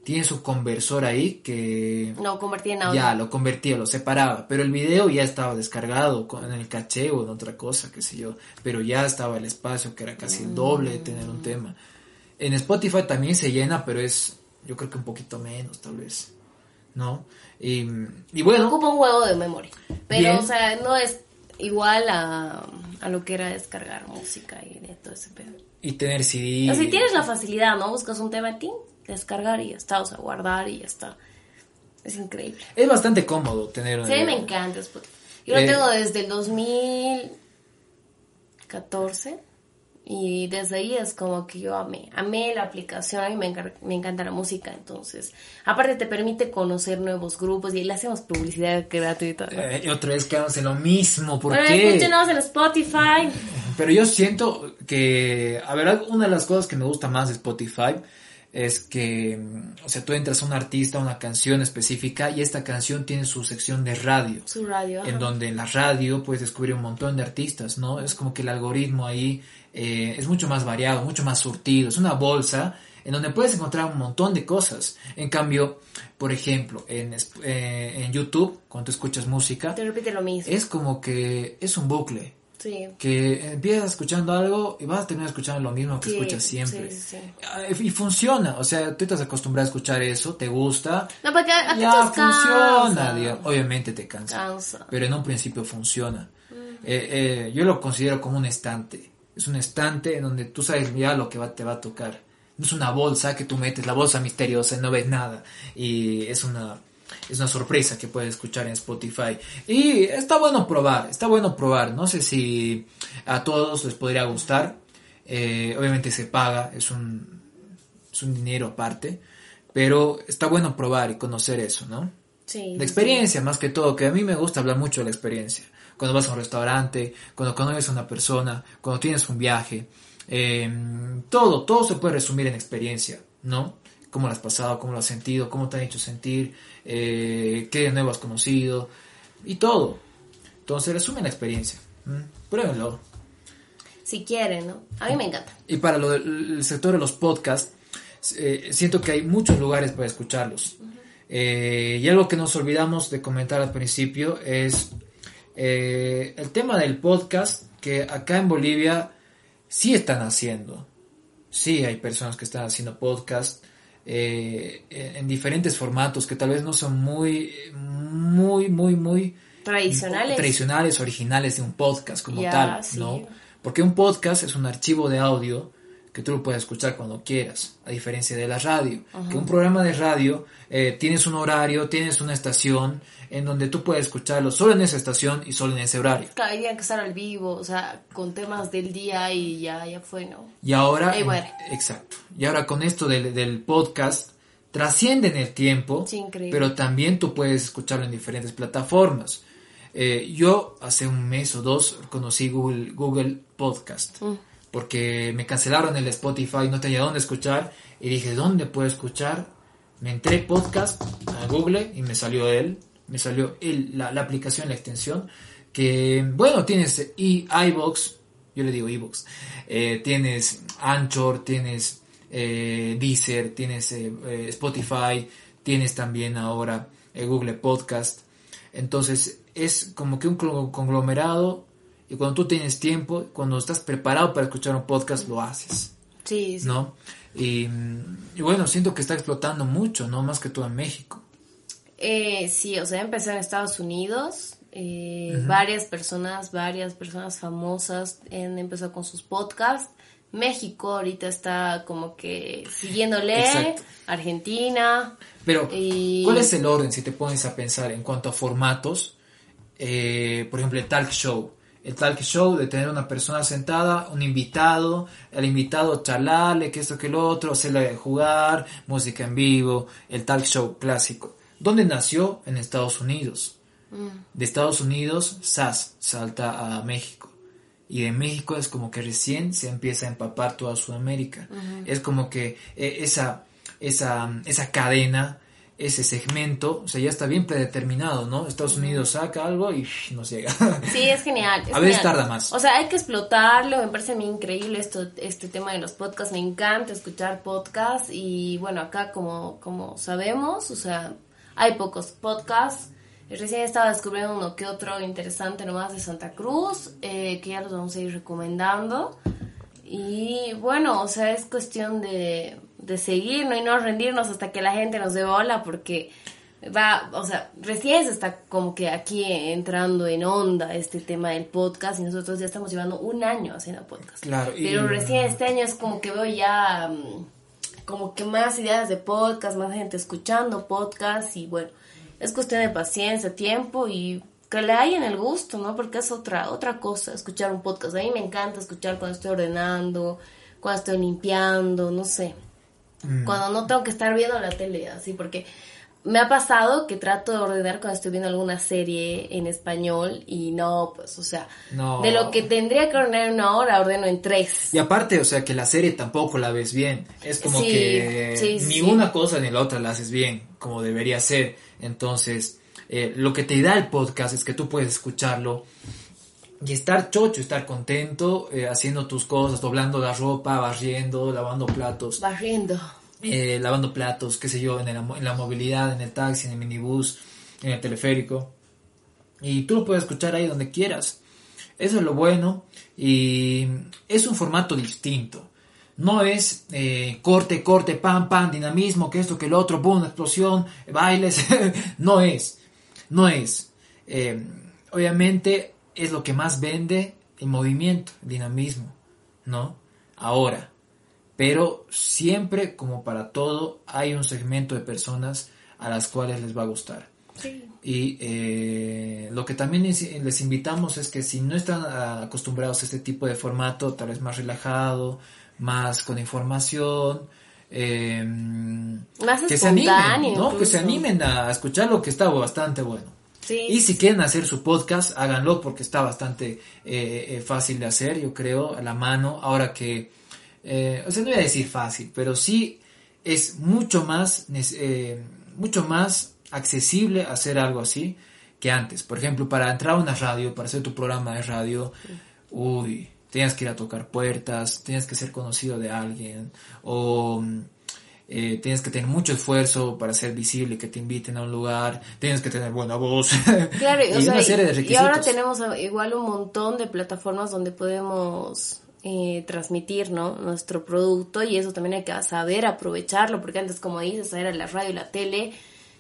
Tiene su conversor ahí que No, convertí en audio. ya lo convertía, lo separaba, pero el video ya estaba descargado con- en el caché o en otra cosa, qué sé yo, pero ya estaba el espacio que era casi el doble de tener un tema. En Spotify también se llena, pero es yo creo que un poquito menos tal vez, ¿no? Y, y bueno, Ocupa un huevo de memoria. Pero, Bien. o sea, no es igual a, a lo que era descargar música y de todo ese pedo. y tener CD. O sea, si tienes la facilidad, ¿no? Buscas un tema en ti, descargar y ya está, o sea, guardar y ya está. Es increíble. Es bastante cómodo tener Sí, a mí me encanta Spotify. Yo lo Eh, tengo desde el 2014 y desde ahí es como que yo amé, amé la aplicación, a mí me, me encanta la música, entonces, aparte te permite conocer nuevos grupos y le hacemos publicidad gratuita. ¿no? Eh, y otra vez quedamos en lo mismo, ¿por Bueno, qué? escúchenos en Spotify. Pero yo siento que, a ver, una de las cosas que me gusta más de Spotify es que, mm, o sea, tú entras a un artista, a una canción específica y esta canción tiene su sección de radio. Su radio. ajá. En donde en la radio puedes descubrir un montón de artistas, ¿no? Es como que el algoritmo ahí eh, es mucho más variado, mucho más surtido. Es una bolsa en donde puedes encontrar un montón de cosas. En cambio, por ejemplo, en, eh, en YouTube, cuando tú escuchas música, Te repite lo mismo. es como que es un bucle. Sí. Que empiezas escuchando algo y vas a terminar escuchando lo mismo que Sí, escuchas siempre. sí. Ah, Y funciona, o sea, tú estás acostumbrado a escuchar eso, te gusta, No, porque a, ya te funciona, digamos. obviamente te cansa, Cansa. pero en un principio funciona. Eh, eh, yo lo considero como un estante, es un estante en donde tú sabes ya lo que va, te va a tocar. No es una bolsa que tú metes, la bolsa misteriosa y no ves nada. Y es una, es una sorpresa que puedes escuchar en Spotify. Y está bueno probar, está bueno probar. No sé si a todos les podría gustar. Eh, obviamente se paga, es un, es un dinero aparte. Pero está bueno probar y conocer eso, ¿no? Sí. La experiencia, más que todo, que a mí me gusta hablar mucho de la experiencia. Cuando vas a un restaurante, cuando conoces a una persona, cuando tienes un viaje, eh, todo, todo se puede resumir en experiencia, ¿no? Cómo lo has pasado, cómo lo has sentido, cómo te han hecho sentir, eh, qué de nuevo has conocido, y todo. Entonces resume la experiencia. ¿m? Pruébenlo. Si quieren, ¿no? A mí me encanta. Y para lo del el sector de los podcasts, eh, siento que hay muchos lugares para escucharlos. Eh, y algo que nos olvidamos de comentar al principio es eh, el tema del podcast, que acá en Bolivia sí están haciendo. Sí hay personas que están haciendo podcast eh, en diferentes formatos que tal vez no son muy, muy, muy, muy tradicionales, tradicionales originales de un podcast como tal, ¿no? Porque un podcast es un archivo de audio que tú lo puedes escuchar cuando quieras, a diferencia de la radio. Que un programa de radio eh, tienes un horario, tienes una estación en donde tú puedes escucharlo solo en esa estación y solo en ese horario. Claro, hay que estar al vivo, o sea, con temas del día y ya, ya fue, ¿no? Y ahora, exacto. Y ahora con esto del, del podcast, trasciende en el tiempo, pero también tú puedes escucharlo en diferentes plataformas. Eh, yo hace un mes o dos conocí Google, Google Podcast. Mm porque me cancelaron el Spotify, no tenía dónde escuchar y dije, ¿dónde puedo escuchar? Me entré podcast a Google y me salió él, me salió la, aplicación, la extensión, que bueno, tienes iBox, yo le digo iBox, eh, tienes Anchor, tienes eh, Deezer, tienes eh, Spotify, tienes también ahora Google Podcast. Entonces es como que un conglomerado y cuando tú tienes tiempo, cuando estás preparado para escuchar un podcast, lo haces. Sí, sí. ¿No? Y, bueno, siento que está explotando mucho, ¿no? Más que todo en México. Eh, sí, o sea, empezó en Estados Unidos. Eh, varias personas, varias personas famosas han empezado con sus podcasts. México ahorita está como que siguiéndole, Argentina. Pero, ¿cuál es el orden si te pones a pensar en cuanto a formatos? Eh, por ejemplo, el talk show el talk show de tener una persona sentada, un invitado, el invitado charlarle, que esto, que lo otro, hacerle jugar, música en vivo, el talk show clásico. ¿Dónde nació? En Estados Unidos. Mm. De Estados Unidos, SAS salta a México. Y de México es como que recién se empieza a empapar toda Sudamérica. Es como que eh, esa, esa, esa cadena ese segmento, o sea, ya está bien predeterminado, ¿no? Estados Unidos saca algo y nos llega. Sí, es genial. a veces tarda más. O sea, hay que explotarlo, me parece a mí increíble esto, este tema de los podcasts, me encanta escuchar podcasts y bueno, acá como, como sabemos, o sea, hay pocos podcasts. Recién estaba descubriendo uno que otro interesante nomás de Santa Cruz, eh, que ya los vamos a ir recomendando. Y bueno, o sea, es cuestión de, de seguir, ¿no? Y no rendirnos hasta que la gente nos dé bola, porque va, o sea, recién se está como que aquí entrando en onda este tema del podcast y nosotros ya estamos llevando un año haciendo podcast. Claro. Pero recién este año es como que veo ya mm, como que más ideas de podcast, más gente escuchando podcast y bueno, es cuestión de paciencia, tiempo y que le hayan el gusto, ¿no? Porque es otra, otra cosa escuchar un podcast. A mí me encanta escuchar cuando estoy ordenando, cuando estoy limpiando, no sé. Mm. Cuando no tengo que estar viendo la tele, así, porque me ha pasado que trato de ordenar cuando estoy viendo alguna serie en español y no, pues, o sea, de lo que tendría que ordenar en una hora, ordeno en tres. Y aparte, o sea, que la serie tampoco la ves bien. Es como que ni una cosa ni la otra la haces bien, como debería ser. Entonces, eh, lo que te da el podcast es que tú puedes escucharlo y estar chocho, estar contento, eh, haciendo tus cosas, doblando la ropa, barriendo, lavando platos. Barriendo. Eh, lavando platos, qué sé yo, en, en, la movilidad, en el taxi, en el minibús, en el teleférico. Y tú lo puedes escuchar ahí donde quieras. Eso es lo bueno y es un formato distinto. No es corte, corte, pam, pam, dinamismo, que esto, que el otro, boom, explosión, bailes. no es. No es. Eh, obviamente es lo que más vende el movimiento, el dinamismo, ¿no? Ahora, pero siempre, como para todo, hay un segmento de personas a las cuales les va a gustar. Y eh, lo que también les invitamos es que si no están acostumbrados a este tipo de formato, tal vez más relajado, más con información, eh, más que se animen, ¿no? Que se animen a escuchar lo que está bastante bueno. Y si quieren hacer su podcast, háganlo porque está bastante eh, eh, fácil de hacer, yo creo, a la mano. Ahora que, eh, o sea, no voy a decir fácil, pero sí es mucho más, mucho más accesible hacer algo así que antes. Por ejemplo, para entrar a una radio, para hacer tu programa de radio, uy, tenías que ir a tocar puertas, tenías que ser conocido de alguien, o eh, tienes que tener mucho esfuerzo para ser visible, que te inviten a un lugar, tienes que tener buena voz. Claro, y o sea, una serie de y- requisitos. y ahora tenemos a- igual un montón de plataformas donde podemos eh, transmitir ¿no? nuestro producto y eso también hay que saber aprovecharlo porque antes como dices era la radio y la tele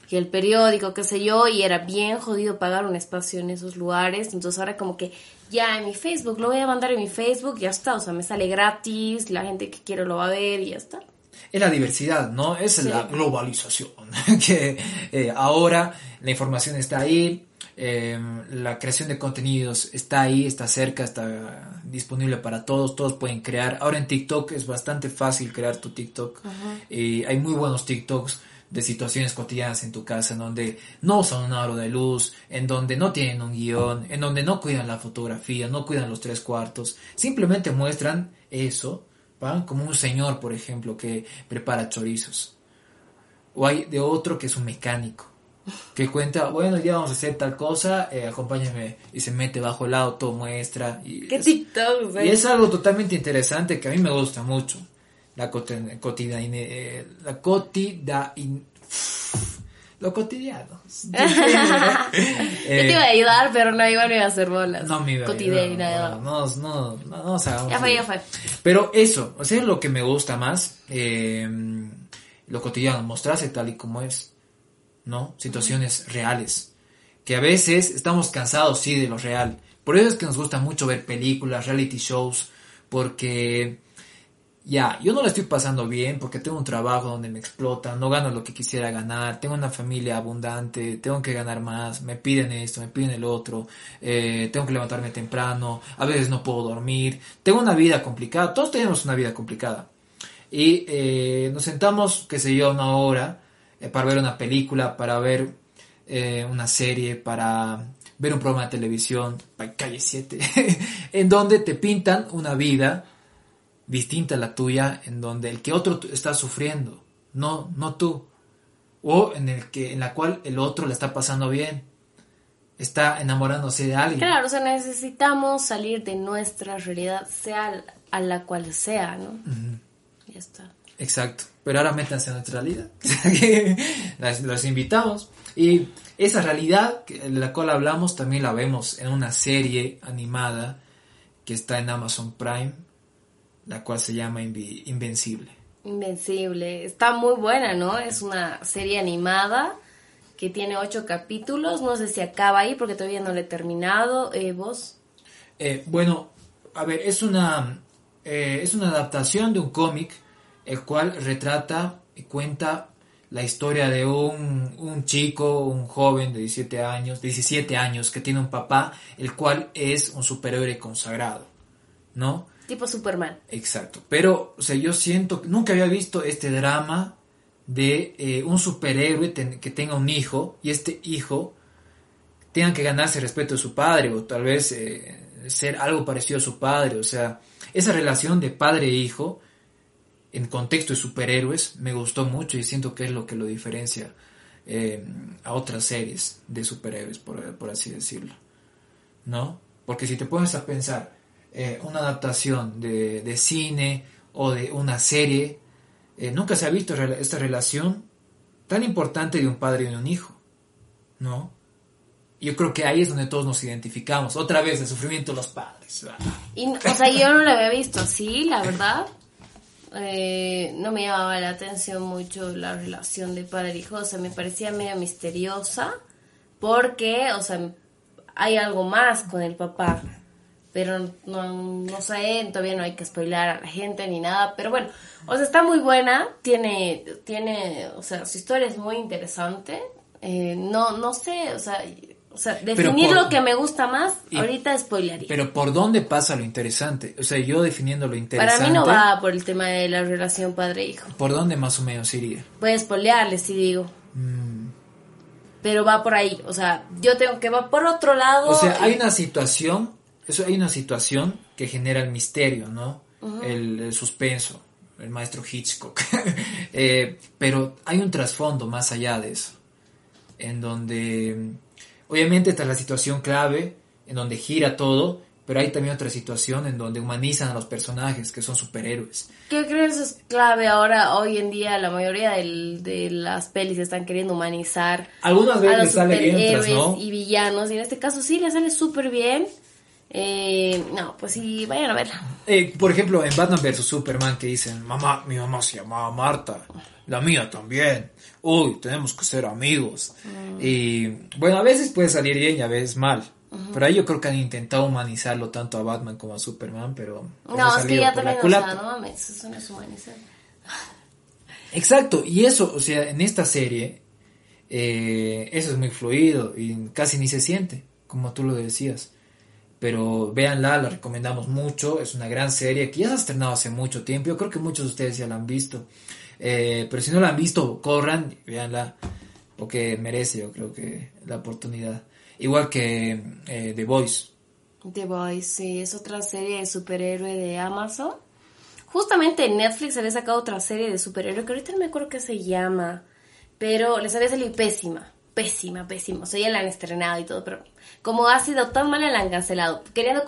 y el periódico qué sé yo y era bien jodido pagar un espacio en esos lugares entonces ahora como que ya en mi Facebook lo voy a mandar en mi Facebook ya está o sea me sale gratis la gente que quiero lo va a ver y ya está Es la diversidad, ¿no? Es Sí. la globalización. que eh, ahora la información está ahí, eh, la creación de contenidos está ahí, está cerca, está disponible para todos, todos pueden crear. Ahora en TikTok es bastante fácil crear tu TikTok. Y hay muy buenos TikToks de situaciones cotidianas en tu casa, en donde no usan un aro de luz, en donde no tienen un guion, en donde no cuidan la fotografía, no cuidan los tres cuartos, simplemente muestran eso, ¿va? como un señor, por ejemplo, que prepara chorizos. O hay de otro que es un mecánico, que cuenta, bueno, ya vamos a hacer tal cosa, eh, acompáñame, y se mete bajo el auto, muestra. Y qué es- TikTok y es algo totalmente interesante que a mí me gusta mucho. La cotidiana, eh, la cotidian, lo cotidiano. yo te iba a ayudar pero no igual me iba a hacer bolas Eh, no me iba a cotidiana ayudar, no, no, no, no, no, o sea, ya fue ya fue Pero eso, o sea, es lo que me gusta más, eh, lo cotidiano, mostrarse tal y como es, ¿no? Situaciones reales, que a veces estamos cansados, sí, de lo real. Por eso es que nos gusta mucho ver películas, reality shows, porque ya, yo no la estoy pasando bien porque tengo un trabajo donde me explotan, no gano lo que quisiera ganar, tengo una familia abundante, tengo que ganar más, me piden esto, me piden el otro, eh, tengo que levantarme temprano, a veces no puedo dormir, tengo una vida complicada, todos tenemos una vida complicada. Y eh, nos sentamos, qué sé yo, una hora eh, para ver una película, para ver eh, una serie, para ver un programa de televisión, pa- calle 7, en donde te pintan una vida distinta a la tuya, en donde el que otro está sufriendo, no, no tú, o en el que, en la cual el otro le está pasando bien, está enamorándose de alguien. Claro, o sea, necesitamos salir de nuestra realidad, sea a la cual sea, ¿no? Ya está. Exacto. Pero ahora métanse en nuestra realidad. Los invitamos. Y esa realidad de la cual hablamos también la vemos en una serie animada que está en Amazon Prime, la cual se llama Invi- Invencible. Invencible. Está muy buena, ¿no? Es una serie animada que tiene ocho capítulos. No sé si acaba ahí porque todavía no la he terminado. Eh, ¿Vos? Eh, bueno, a ver, es una, eh, es una adaptación de un cómic, el cual retrata y cuenta la historia de un, un chico, un joven de 17 años, 17 años, que tiene un papá, el cual es un superhéroe consagrado, ¿no? Tipo Superman. Exacto. Pero, o sea, yo siento, nunca había visto este drama de eh, un superhéroe que tenga un hijo y este hijo tenga que ganarse el respeto de su padre o tal vez eh, ser algo parecido a su padre. O sea, esa relación de padre e hijo en contexto de superhéroes me gustó mucho y siento que es lo que lo diferencia eh, a otras series de superhéroes, por, por así decirlo. ¿No? Porque si te pones a pensar, eh, una adaptación de, de cine o de una serie, eh, nunca se ha visto esta relación tan importante de un padre y de un hijo, ¿no? Yo creo que ahí es donde todos nos identificamos. Otra vez, el sufrimiento de los padres. O sea, yo no la había visto así, la verdad. Eh, no me llamaba la atención mucho la relación de padre hijo. O sea, me parecía medio misteriosa. Porque, o sea, hay algo más con el papá. Pero no, no sé, todavía no hay que spoilar a la gente ni nada. Pero bueno, o sea, está muy buena. Tiene, tiene, o sea, su historia es muy interesante. Eh, no, no sé, o sea, o sea definir por- lo que me gusta más, Y- ahorita spoilaría. Pero ¿por dónde pasa lo interesante? O sea, yo definiendo lo interesante. Para mí no va por el tema de la relación padre-hijo. ¿Por dónde más o menos iría? Puedes polearle, si digo. Mm. Pero va por ahí. O sea, yo tengo que va por otro lado. O sea, hay y- una situación, eso hay una situación que genera el misterio, ¿no? el, el suspenso, el maestro Hitchcock. Eh, pero hay un trasfondo más allá de eso, en donde, obviamente, esta es la situación clave, en donde gira todo, pero hay también otra situación en donde humanizan a los personajes que son superhéroes. ¿Qué crees es clave ahora, hoy en día? La mayoría del, de las pelis están queriendo humanizar Algunas a veces los les sale ¿no? y villanos, y en este caso sí le sale súper bien. Eh, no, pues sí, vayan a verla. Eh, por ejemplo, en Batman vs Superman que dicen, mamá, mi mamá se llamaba Marta, la mía también. Uy, tenemos que ser amigos. Mm. Y bueno, a veces puede salir bien y a veces mal. Pero ahí yo creo que han intentado humanizarlo tanto a Batman como a Superman, pero No, es que ya también, o sea, no mames, eso no es humanizar. Exacto, y eso, o sea, en esta serie, eh, eso es muy fluido y casi ni se siente, como tú lo decías. Pero véanla, la recomendamos mucho, es una gran serie que ya se ha estrenado hace mucho tiempo, yo creo que muchos de ustedes ya la han visto. Eh, pero si no la han visto, corran, véanla, porque merece, yo creo que la oportunidad. Igual que eh, The Voice. The Boys, sí, es otra serie de superhéroe de Amazon. Justamente en Netflix había sacado otra serie de superhéroe que ahorita no me acuerdo qué se llama, pero les había salido pésima, pésima, pésima. O sea, ya la han estrenado y todo, pero como ha sido tan mala la han cancelado, queriendo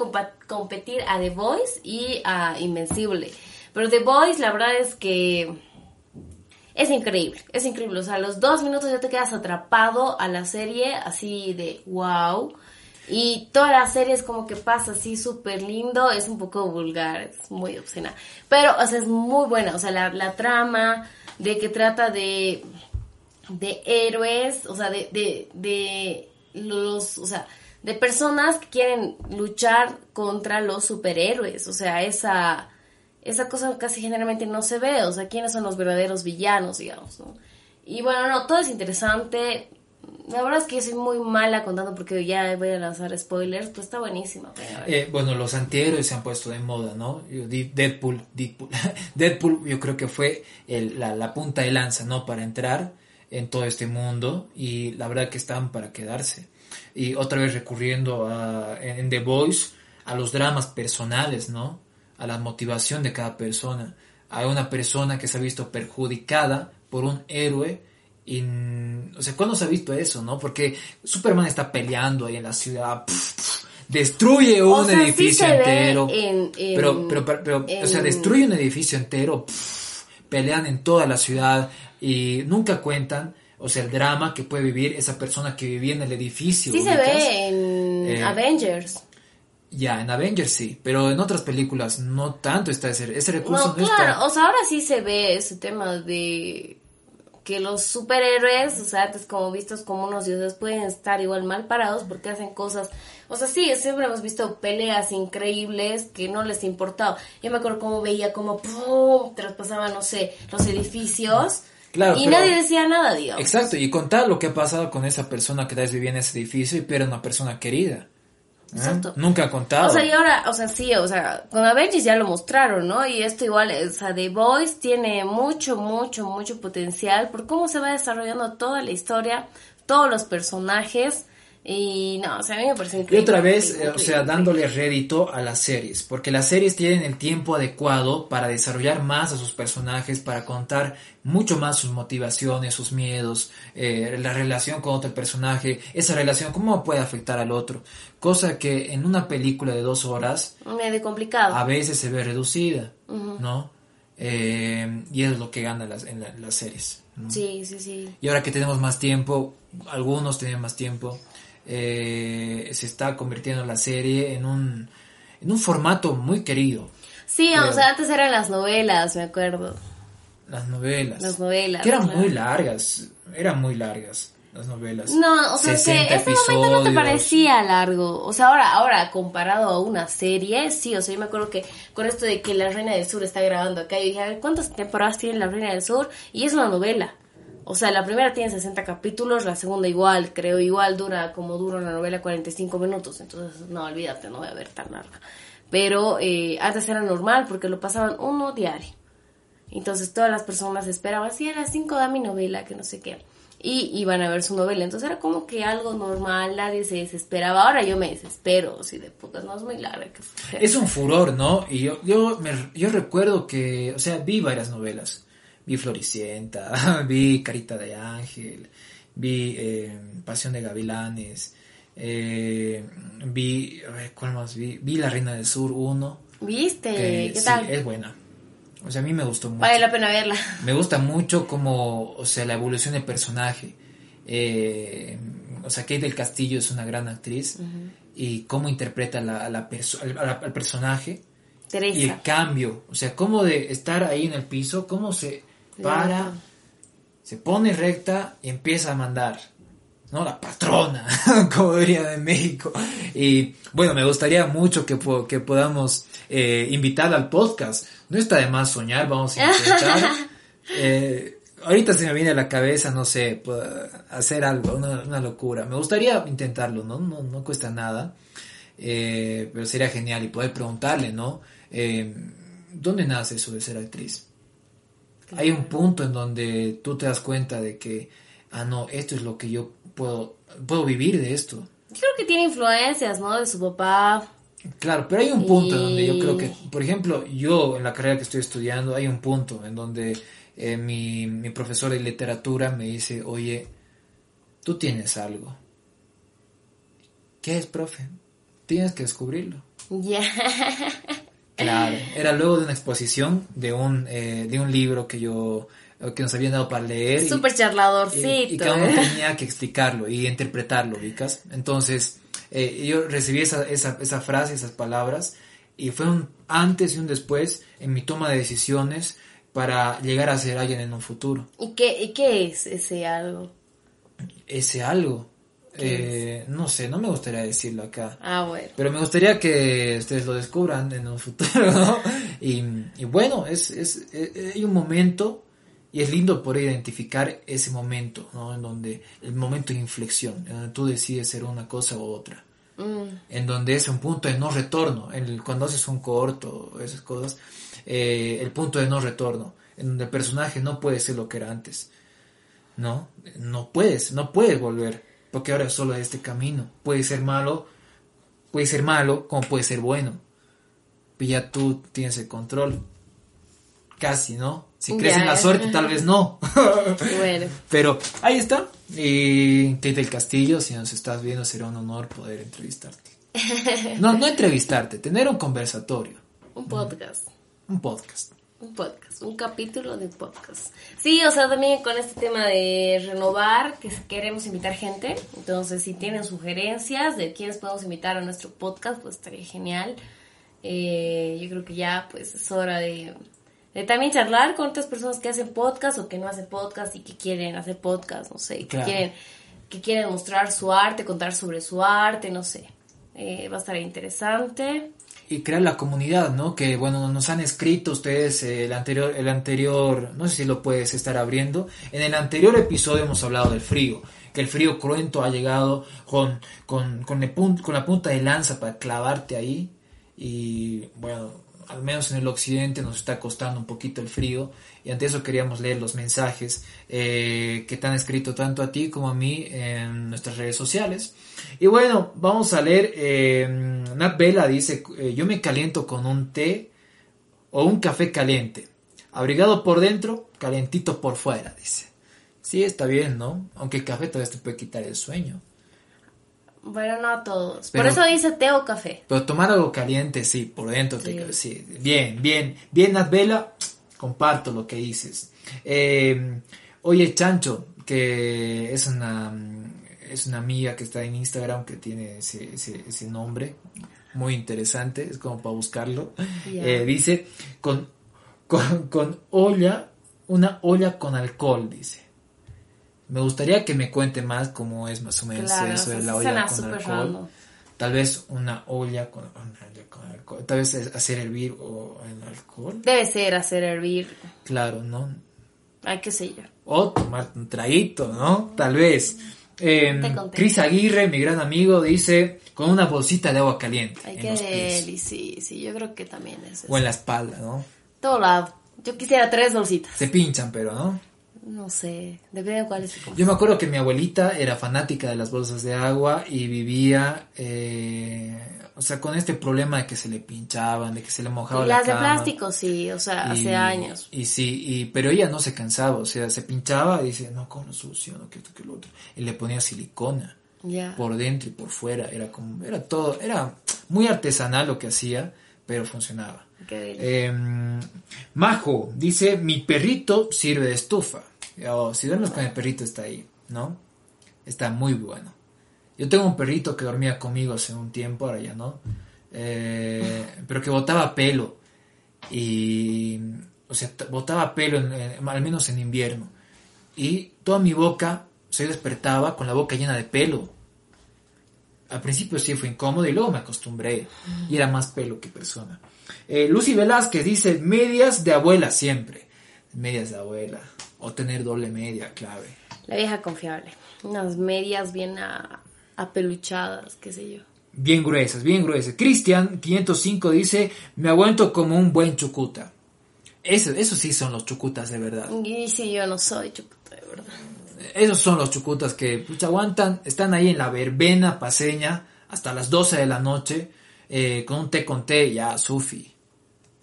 competir a The Voice y a Invencible. Pero The Voice, la verdad es que es increíble, es increíble. O sea, a los dos minutos ya te quedas atrapado a la serie, así de wow. Y toda la serie es como que pasa así súper lindo, es un poco vulgar, es muy obscena. Pero, o sea, es muy buena. O sea, la, la trama de que trata de, de héroes, o sea, de, de los, o sea, de personas que quieren luchar contra los superhéroes. O sea, esa, esa cosa casi generalmente no se ve. O sea, quiénes son los verdaderos villanos, digamos, ¿no? Y bueno, no, todo es interesante. La verdad es que yo soy muy mala contando porque ya voy a lanzar spoilers, pues está buenísima. Eh, bueno, los antihéroes se han puesto de moda, ¿no? Deadpool, Deadpool, Deadpool yo creo que fue el- la, la punta de lanza, ¿no? Para entrar en todo este mundo y la verdad que están para quedarse. Y otra vez recurriendo a, en, The Voice a los dramas personales, ¿no? A la motivación de cada persona. Hay una persona que se ha visto perjudicada por un héroe y, o sea, ¿cuándo se ha visto eso, no? Porque Superman está peleando ahí en la ciudad, pf, pf, destruye un O sea, sí edificio entero, en- en- pero, pero, pero, pero, o sea, destruye un edificio entero, pf, pelean en toda la ciudad y nunca cuentan, o sea, el drama que puede vivir esa persona que vivía en el edificio. Sí se ve en Eh, Avengers. Ya, en Avengers sí, pero en otras películas no tanto está ese, ese recurso. No, No, claro, está. o sea, ahora sí se ve ese tema de que los superhéroes, o sea, antes como vistos como unos dioses, pueden estar igual mal parados porque hacen cosas, o sea, sí, siempre hemos visto peleas increíbles que no les importaba. Yo me acuerdo cómo veía como ¡pum! traspasaban, no sé, los edificios Claro, y pero- nadie decía nada, digamos. Exacto, y contar lo que ha pasado con esa persona que tal vez vivía en ese edificio y pierde una persona querida. ¿Eh? Exacto. Nunca ha contado. O sea, y ahora, o sea, sí, o sea, con Avengers ya lo mostraron, ¿no? Y esto igual, o sea, The Voice tiene mucho, mucho, mucho potencial por cómo se va desarrollando toda la historia, todos los personajes. Y no, o sea, a mí me parece Y increíble. otra vez, increíble, eh, o sea, dándole rédito a las series, porque las series tienen el tiempo adecuado para desarrollar más a sus personajes, para contar mucho más sus motivaciones, sus miedos, eh, la relación con otro personaje, esa relación, cómo puede afectar al otro, cosa que en una película de dos horas Medio complicado. a veces se ve reducida, ¿no? Eh, y es lo que gana las, en la- las series. ¿no? Sí, sí, sí. Y ahora que tenemos más tiempo, algunos tienen más tiempo, eh, se está convirtiendo la serie en un, en un formato muy querido. Sí, Creo. o sea, antes eran las novelas, me acuerdo. Las novelas. Las novelas, Que eran claro. muy largas, eran muy largas las novelas. No, o sea, que 60 ese momento no te parecía largo. O sea, ahora, ahora comparado a una serie, sí, o sea, yo me acuerdo que con esto de que La Reina del Sur está grabando acá, yo dije, a ver, ¿cuántas temporadas tiene La Reina del Sur? Y es una novela. O sea, la primera tiene 60 capítulos, la segunda igual, creo, igual dura como dura una novela 45 minutos. Entonces, no, olvídate, no voy a ver tan larga. Pero eh, antes era normal porque lo pasaban uno diario. Entonces todas las personas esperaban, sí, a las 5 da mi novela, que no sé qué. Y iban a ver su novela. Entonces era como que algo normal, nadie se desesperaba. Ahora yo me desespero, si de putas no es muy larga. Es un furor, ¿no? Y yo, yo, me- yo recuerdo que, o sea, vi varias novelas. Vi Floricienta, vi Carita de Ángel, vi eh, Pasión de Gavilanes, Eh, vi, a ver, ¿cuál más vi? Vi La Reina del Sur 1. ¿Viste? que ¿Qué sí, tal? es buena. O sea, a mí me gustó mucho. Vale la pena verla. Me gusta mucho como, o sea, la evolución del personaje. Eh, o sea, Kate del Castillo es una gran actriz y cómo interpreta la, la perso- al, al- personaje y Teresa. el cambio, o sea, cómo de estar ahí en el piso, cómo se para, se pone recta y empieza a mandar, ¿no? La patrona, como dirían en México. Y bueno, me gustaría mucho que, po- que podamos eh, invitarla al podcast. No está de más soñar, vamos a intentar. Eh, ahorita se me viene a la cabeza, no sé, hacer algo, una, una locura. Me gustaría intentarlo, ¿no? No, no cuesta nada. Eh, pero sería genial y poder preguntarle, ¿no? Eh, ¿Dónde nace eso de ser actriz? Hay un punto en donde tú te das cuenta de que, ah, no, esto es lo que yo puedo, puedo vivir de esto. Yo creo que tiene influencias, ¿no? De su papá. Claro, pero hay un punto en donde yo creo que, por ejemplo, yo en la carrera que estoy estudiando, hay un punto en donde eh, mi, mi profesor de literatura me dice, oye, tú tienes algo. ¿Qué es, profe? Tienes que descubrirlo. Ya. Claro, era luego de una exposición de un, eh, de un libro que yo, eh, que nos habían dado para leer. y- Súper y, charladorcito. y cada uno ¿eh? tenía que explicarlo y interpretarlo, ¿ubicas? Entonces, eh, yo recibí esa, esa, esa frase, esas palabras, y fue un antes y un después en mi toma de decisiones para llegar a ser alguien en un futuro. ¿Y qué, ¿Y qué es ese algo? Ese algo, ¿Qué eh, no sé, no me gustaría decirlo acá. Ah, bueno. Pero me gustaría que ustedes lo descubran en un futuro, ¿no? Y, y bueno, es, es, eh, hay un momento y es lindo poder identificar ese momento, ¿no? En donde el momento de inflexión, en donde tú decides ser una cosa u otra, Mm. en donde es un punto de no retorno, en el- cuando haces un corto, esas cosas, eh, el punto de no retorno, en donde el personaje no puede ser lo que era antes, ¿no? No puedes, no puedes volver, porque ahora solo hay este camino, puede ser malo, puede ser malo como puede ser bueno. Pero ya tú tienes el control. Casi, ¿no? Si crees en la suerte, tal vez no. Bueno. Pero ahí está. Y Kate del Castillo, si nos estás viendo, será un honor poder entrevistarte. No, no entrevistarte, tener un conversatorio, Un podcast. un podcast. Un podcast, un capítulo de podcast. Sí, o sea, también con este tema de renovar, que queremos invitar gente. Entonces, si tienen sugerencias de quiénes podemos invitar a nuestro podcast, pues estaría genial. Eh, yo creo que ya, pues, es hora de, de también charlar con otras personas que hacen podcast o que no hacen podcast y que quieren hacer podcast, no sé, que Claro. quieren que quieren mostrar su arte, contar sobre su arte, no sé. Eh, va a estar interesante. Y crear la comunidad, ¿no? Que bueno, nos han escrito ustedes eh, el anterior, el anterior, no sé si lo puedes estar abriendo. En el anterior episodio hemos hablado del frío, que el frío cruento ha llegado con, con, con, la punta de lanza para clavarte ahí. Y bueno, al menos en el occidente nos está costando un poquito el frío. Y ante eso queríamos leer los mensajes eh, que te han escrito tanto a ti como a mí en nuestras redes sociales. Y bueno, vamos a leer. Eh, Nat Vela dice: eh, Yo me caliento con un té o un café caliente. Abrigado por dentro, calentito por fuera, dice. Sí, está bien, ¿no? Aunque el café todavía te puede quitar el sueño. Bueno, no a todos. Pero- Por eso dice té o café. Pero tomar algo caliente, sí, por dentro, te- Sí. sí. Bien, bien, bien, Nat Vela, comparto lo que dices. Eh, oye, Chancho, que es una, es una amiga que está en Instagram que tiene ese, ese, ese nombre, muy interesante, es como para buscarlo. Eh, dice, con, con, con olla, una olla con alcohol, dice. Me gustaría que me cuente más cómo es más o menos Claro, eso de la olla con alcohol. Tal vez una olla con, una con alcohol. Tal vez hacer hervir o el alcohol. Debe ser hacer hervir. Claro, ¿no? Ay, qué sé yo. O tomar un traguito, ¿no? Tal vez. Eh. Cris Aguirre, mi gran amigo, dice con una bolsita de agua caliente Ay, en qué los pies. deli, sí, sí, yo creo que también es eso. o en la espalda, ¿no? Todo lado. Yo quisiera tres bolsitas. Se pinchan, pero, ¿no? No sé, depende de cuál es Yo me acuerdo que mi abuelita era fanática de las bolsas de agua y vivía, eh, o sea, con este problema de que se le pinchaban, de que se le mojaba la Las de plástico, sí, o sea, hace Y- años. Y sí, y, pero ella no se cansaba, o sea, se pinchaba y dice, no, con lo sucio, no, que esto, que lo otro. Y le ponía silicona. Por dentro y por fuera. Era como, era todo, era muy artesanal lo que hacía, pero funcionaba. Eh, Majo dice, mi perrito sirve de estufa. Si duermes con el perrito está ahí, ¿no? Está muy bueno. Yo tengo un perrito que dormía conmigo hace un tiempo, ahora ya no. Eh, pero que botaba pelo. Y, o sea, botaba pelo, al menos en invierno. Y toda mi boca, se despertaba con la boca llena de pelo. Al principio sí fue incómodo y luego me acostumbré. Y era más pelo que persona. Eh, Lucy Velázquez dice, medias de abuela siempre. Medias de abuela. O tener doble media, clave. La vieja confiable. Unas medias bien a- apeluchadas, qué sé yo. Bien gruesas, bien gruesas. Cristian 505 dice, me aguanto como un buen chucuta. Eso, esos sí son los chucutas de verdad. Y dice yo no soy chuputa, de verdad. Esos son los chucutas que pucha, aguantan, están ahí en la verbena paseña hasta las 12 de la noche eh, con un té con té, ya, sufi,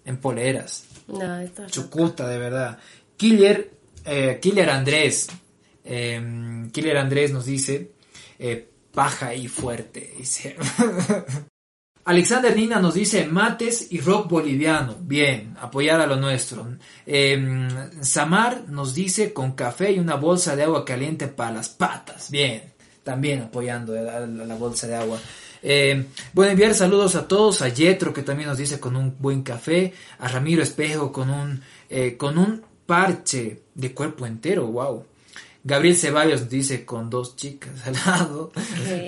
en poleras. No, Chucuta, de verdad. Killer, eh, Killer Andrés, eh, Killer Andrés nos dice, eh, paja y fuerte. Alexander Nina nos dice mates y rock boliviano. Bien, apoyar a lo nuestro. Eh, Samar nos dice con café y una bolsa de agua caliente para las patas. Bien, también apoyando la, bolsa de agua. Eh, bueno, enviar saludos a todos, a Yetro que también nos dice con un buen café, a Ramiro Espejo con un, con un parche de cuerpo entero, wow. Gabriel Ceballos dice con dos chicas al lado.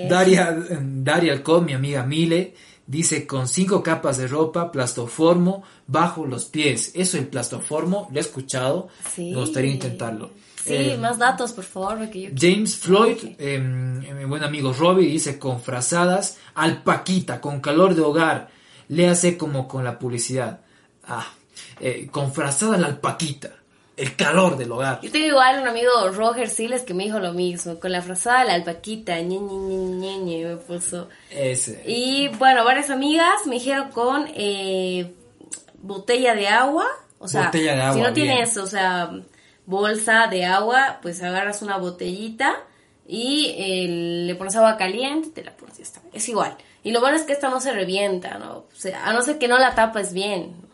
Daria, Daria Alcón, mi amiga Mile, dice con cinco capas de ropa, plastoformo bajo los pies. Eso el plastoformo, lo he escuchado, Sí. me gustaría intentarlo. Sí, Eh, más datos, por favor, yo... James Floyd, eh, mi buen amigo Robbie, dice con frazadas, alpaquita, con calor de hogar, le hace como con la publicidad. Ah, eh, con frazada la alpaquita, el calor del hogar. Yo tengo igual un amigo, Roger Siles, que me dijo lo mismo, con la frazada la alpaquita, ñe, ñe, ñe, me puso. Ese. Y bueno, varias amigas me dijeron con eh, botella de agua, o sea, Botella de si no tienes, o sea, bolsa de agua, pues agarras una botellita y eh, le pones agua caliente, te la pones y ya está. Es igual. Y lo bueno es que esta no se revienta, ¿no? O sea, a no ser que no la tapes bien.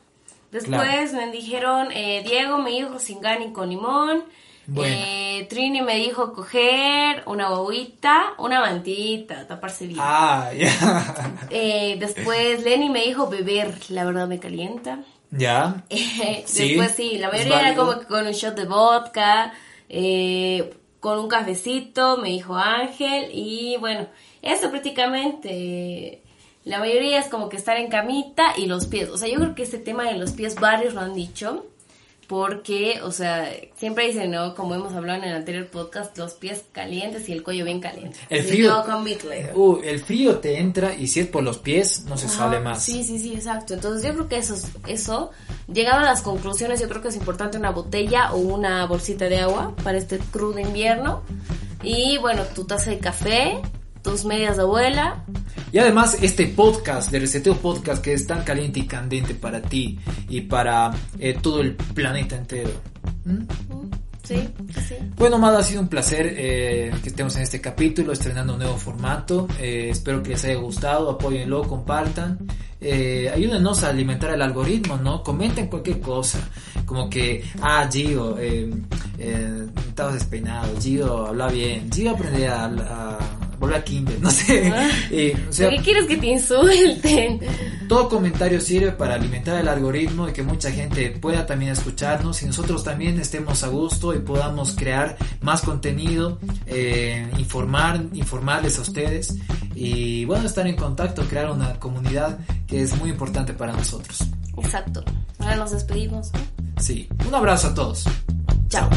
Después me dijeron, eh, Diego me dijo singani con limón. Bueno. Eh, Trini me dijo coger una bobita, una mantita, taparse bien. Ah, ya. Eh, después Lenny me dijo beber, la verdad me calienta. ya. Eh, Sí, después sí, la mayoría era como que con un shot de vodka, eh, con un cafecito, me dijo Ángel, y bueno, eso prácticamente, la mayoría es como que estar en camita y los pies, o sea, yo creo que este tema de los pies varios lo han dicho, porque, o sea, siempre dicen, ¿no? Como hemos hablado en el anterior podcast, los pies calientes y el cuello bien caliente. El frío. Uh, el frío te entra y si es por los pies, no se sale más. Sí, sí, sí, exacto. Entonces yo creo que eso, es- eso, llegado a las conclusiones, yo creo que es importante una botella o una bolsita de agua para este crudo invierno. Y bueno, tu taza de café, tus medias de abuela. Y además este podcast de Reseteo Podcast que es tan caliente y candente para ti y para eh, todo el planeta entero. ¿Mm? Sí, sí. Bueno, Amado, ha sido un placer eh, que estemos en este capítulo, estrenando un nuevo formato. Eh, espero que les haya gustado, apóyenlo, compartan. Eh, ayúdenos a alimentar el algoritmo, ¿no? Comenten cualquier cosa. Como que, ah, Gio, eh, eh, estabas despeinado, Gio habla bien, Gio aprende a, a volver a Kinder, no sé. Eh, o sea, ¿Por qué quieres que te insulten? todo comentario sirve para alimentar el algoritmo y que mucha gente pueda también escucharnos y nosotros también estemos a gusto y podamos crear más contenido, eh, informar, informarles a ustedes y bueno, estar en contacto, crear una comunidad que es muy importante para nosotros. Exacto. Ahora nos despedimos. Sí, un abrazo a todos. Chao.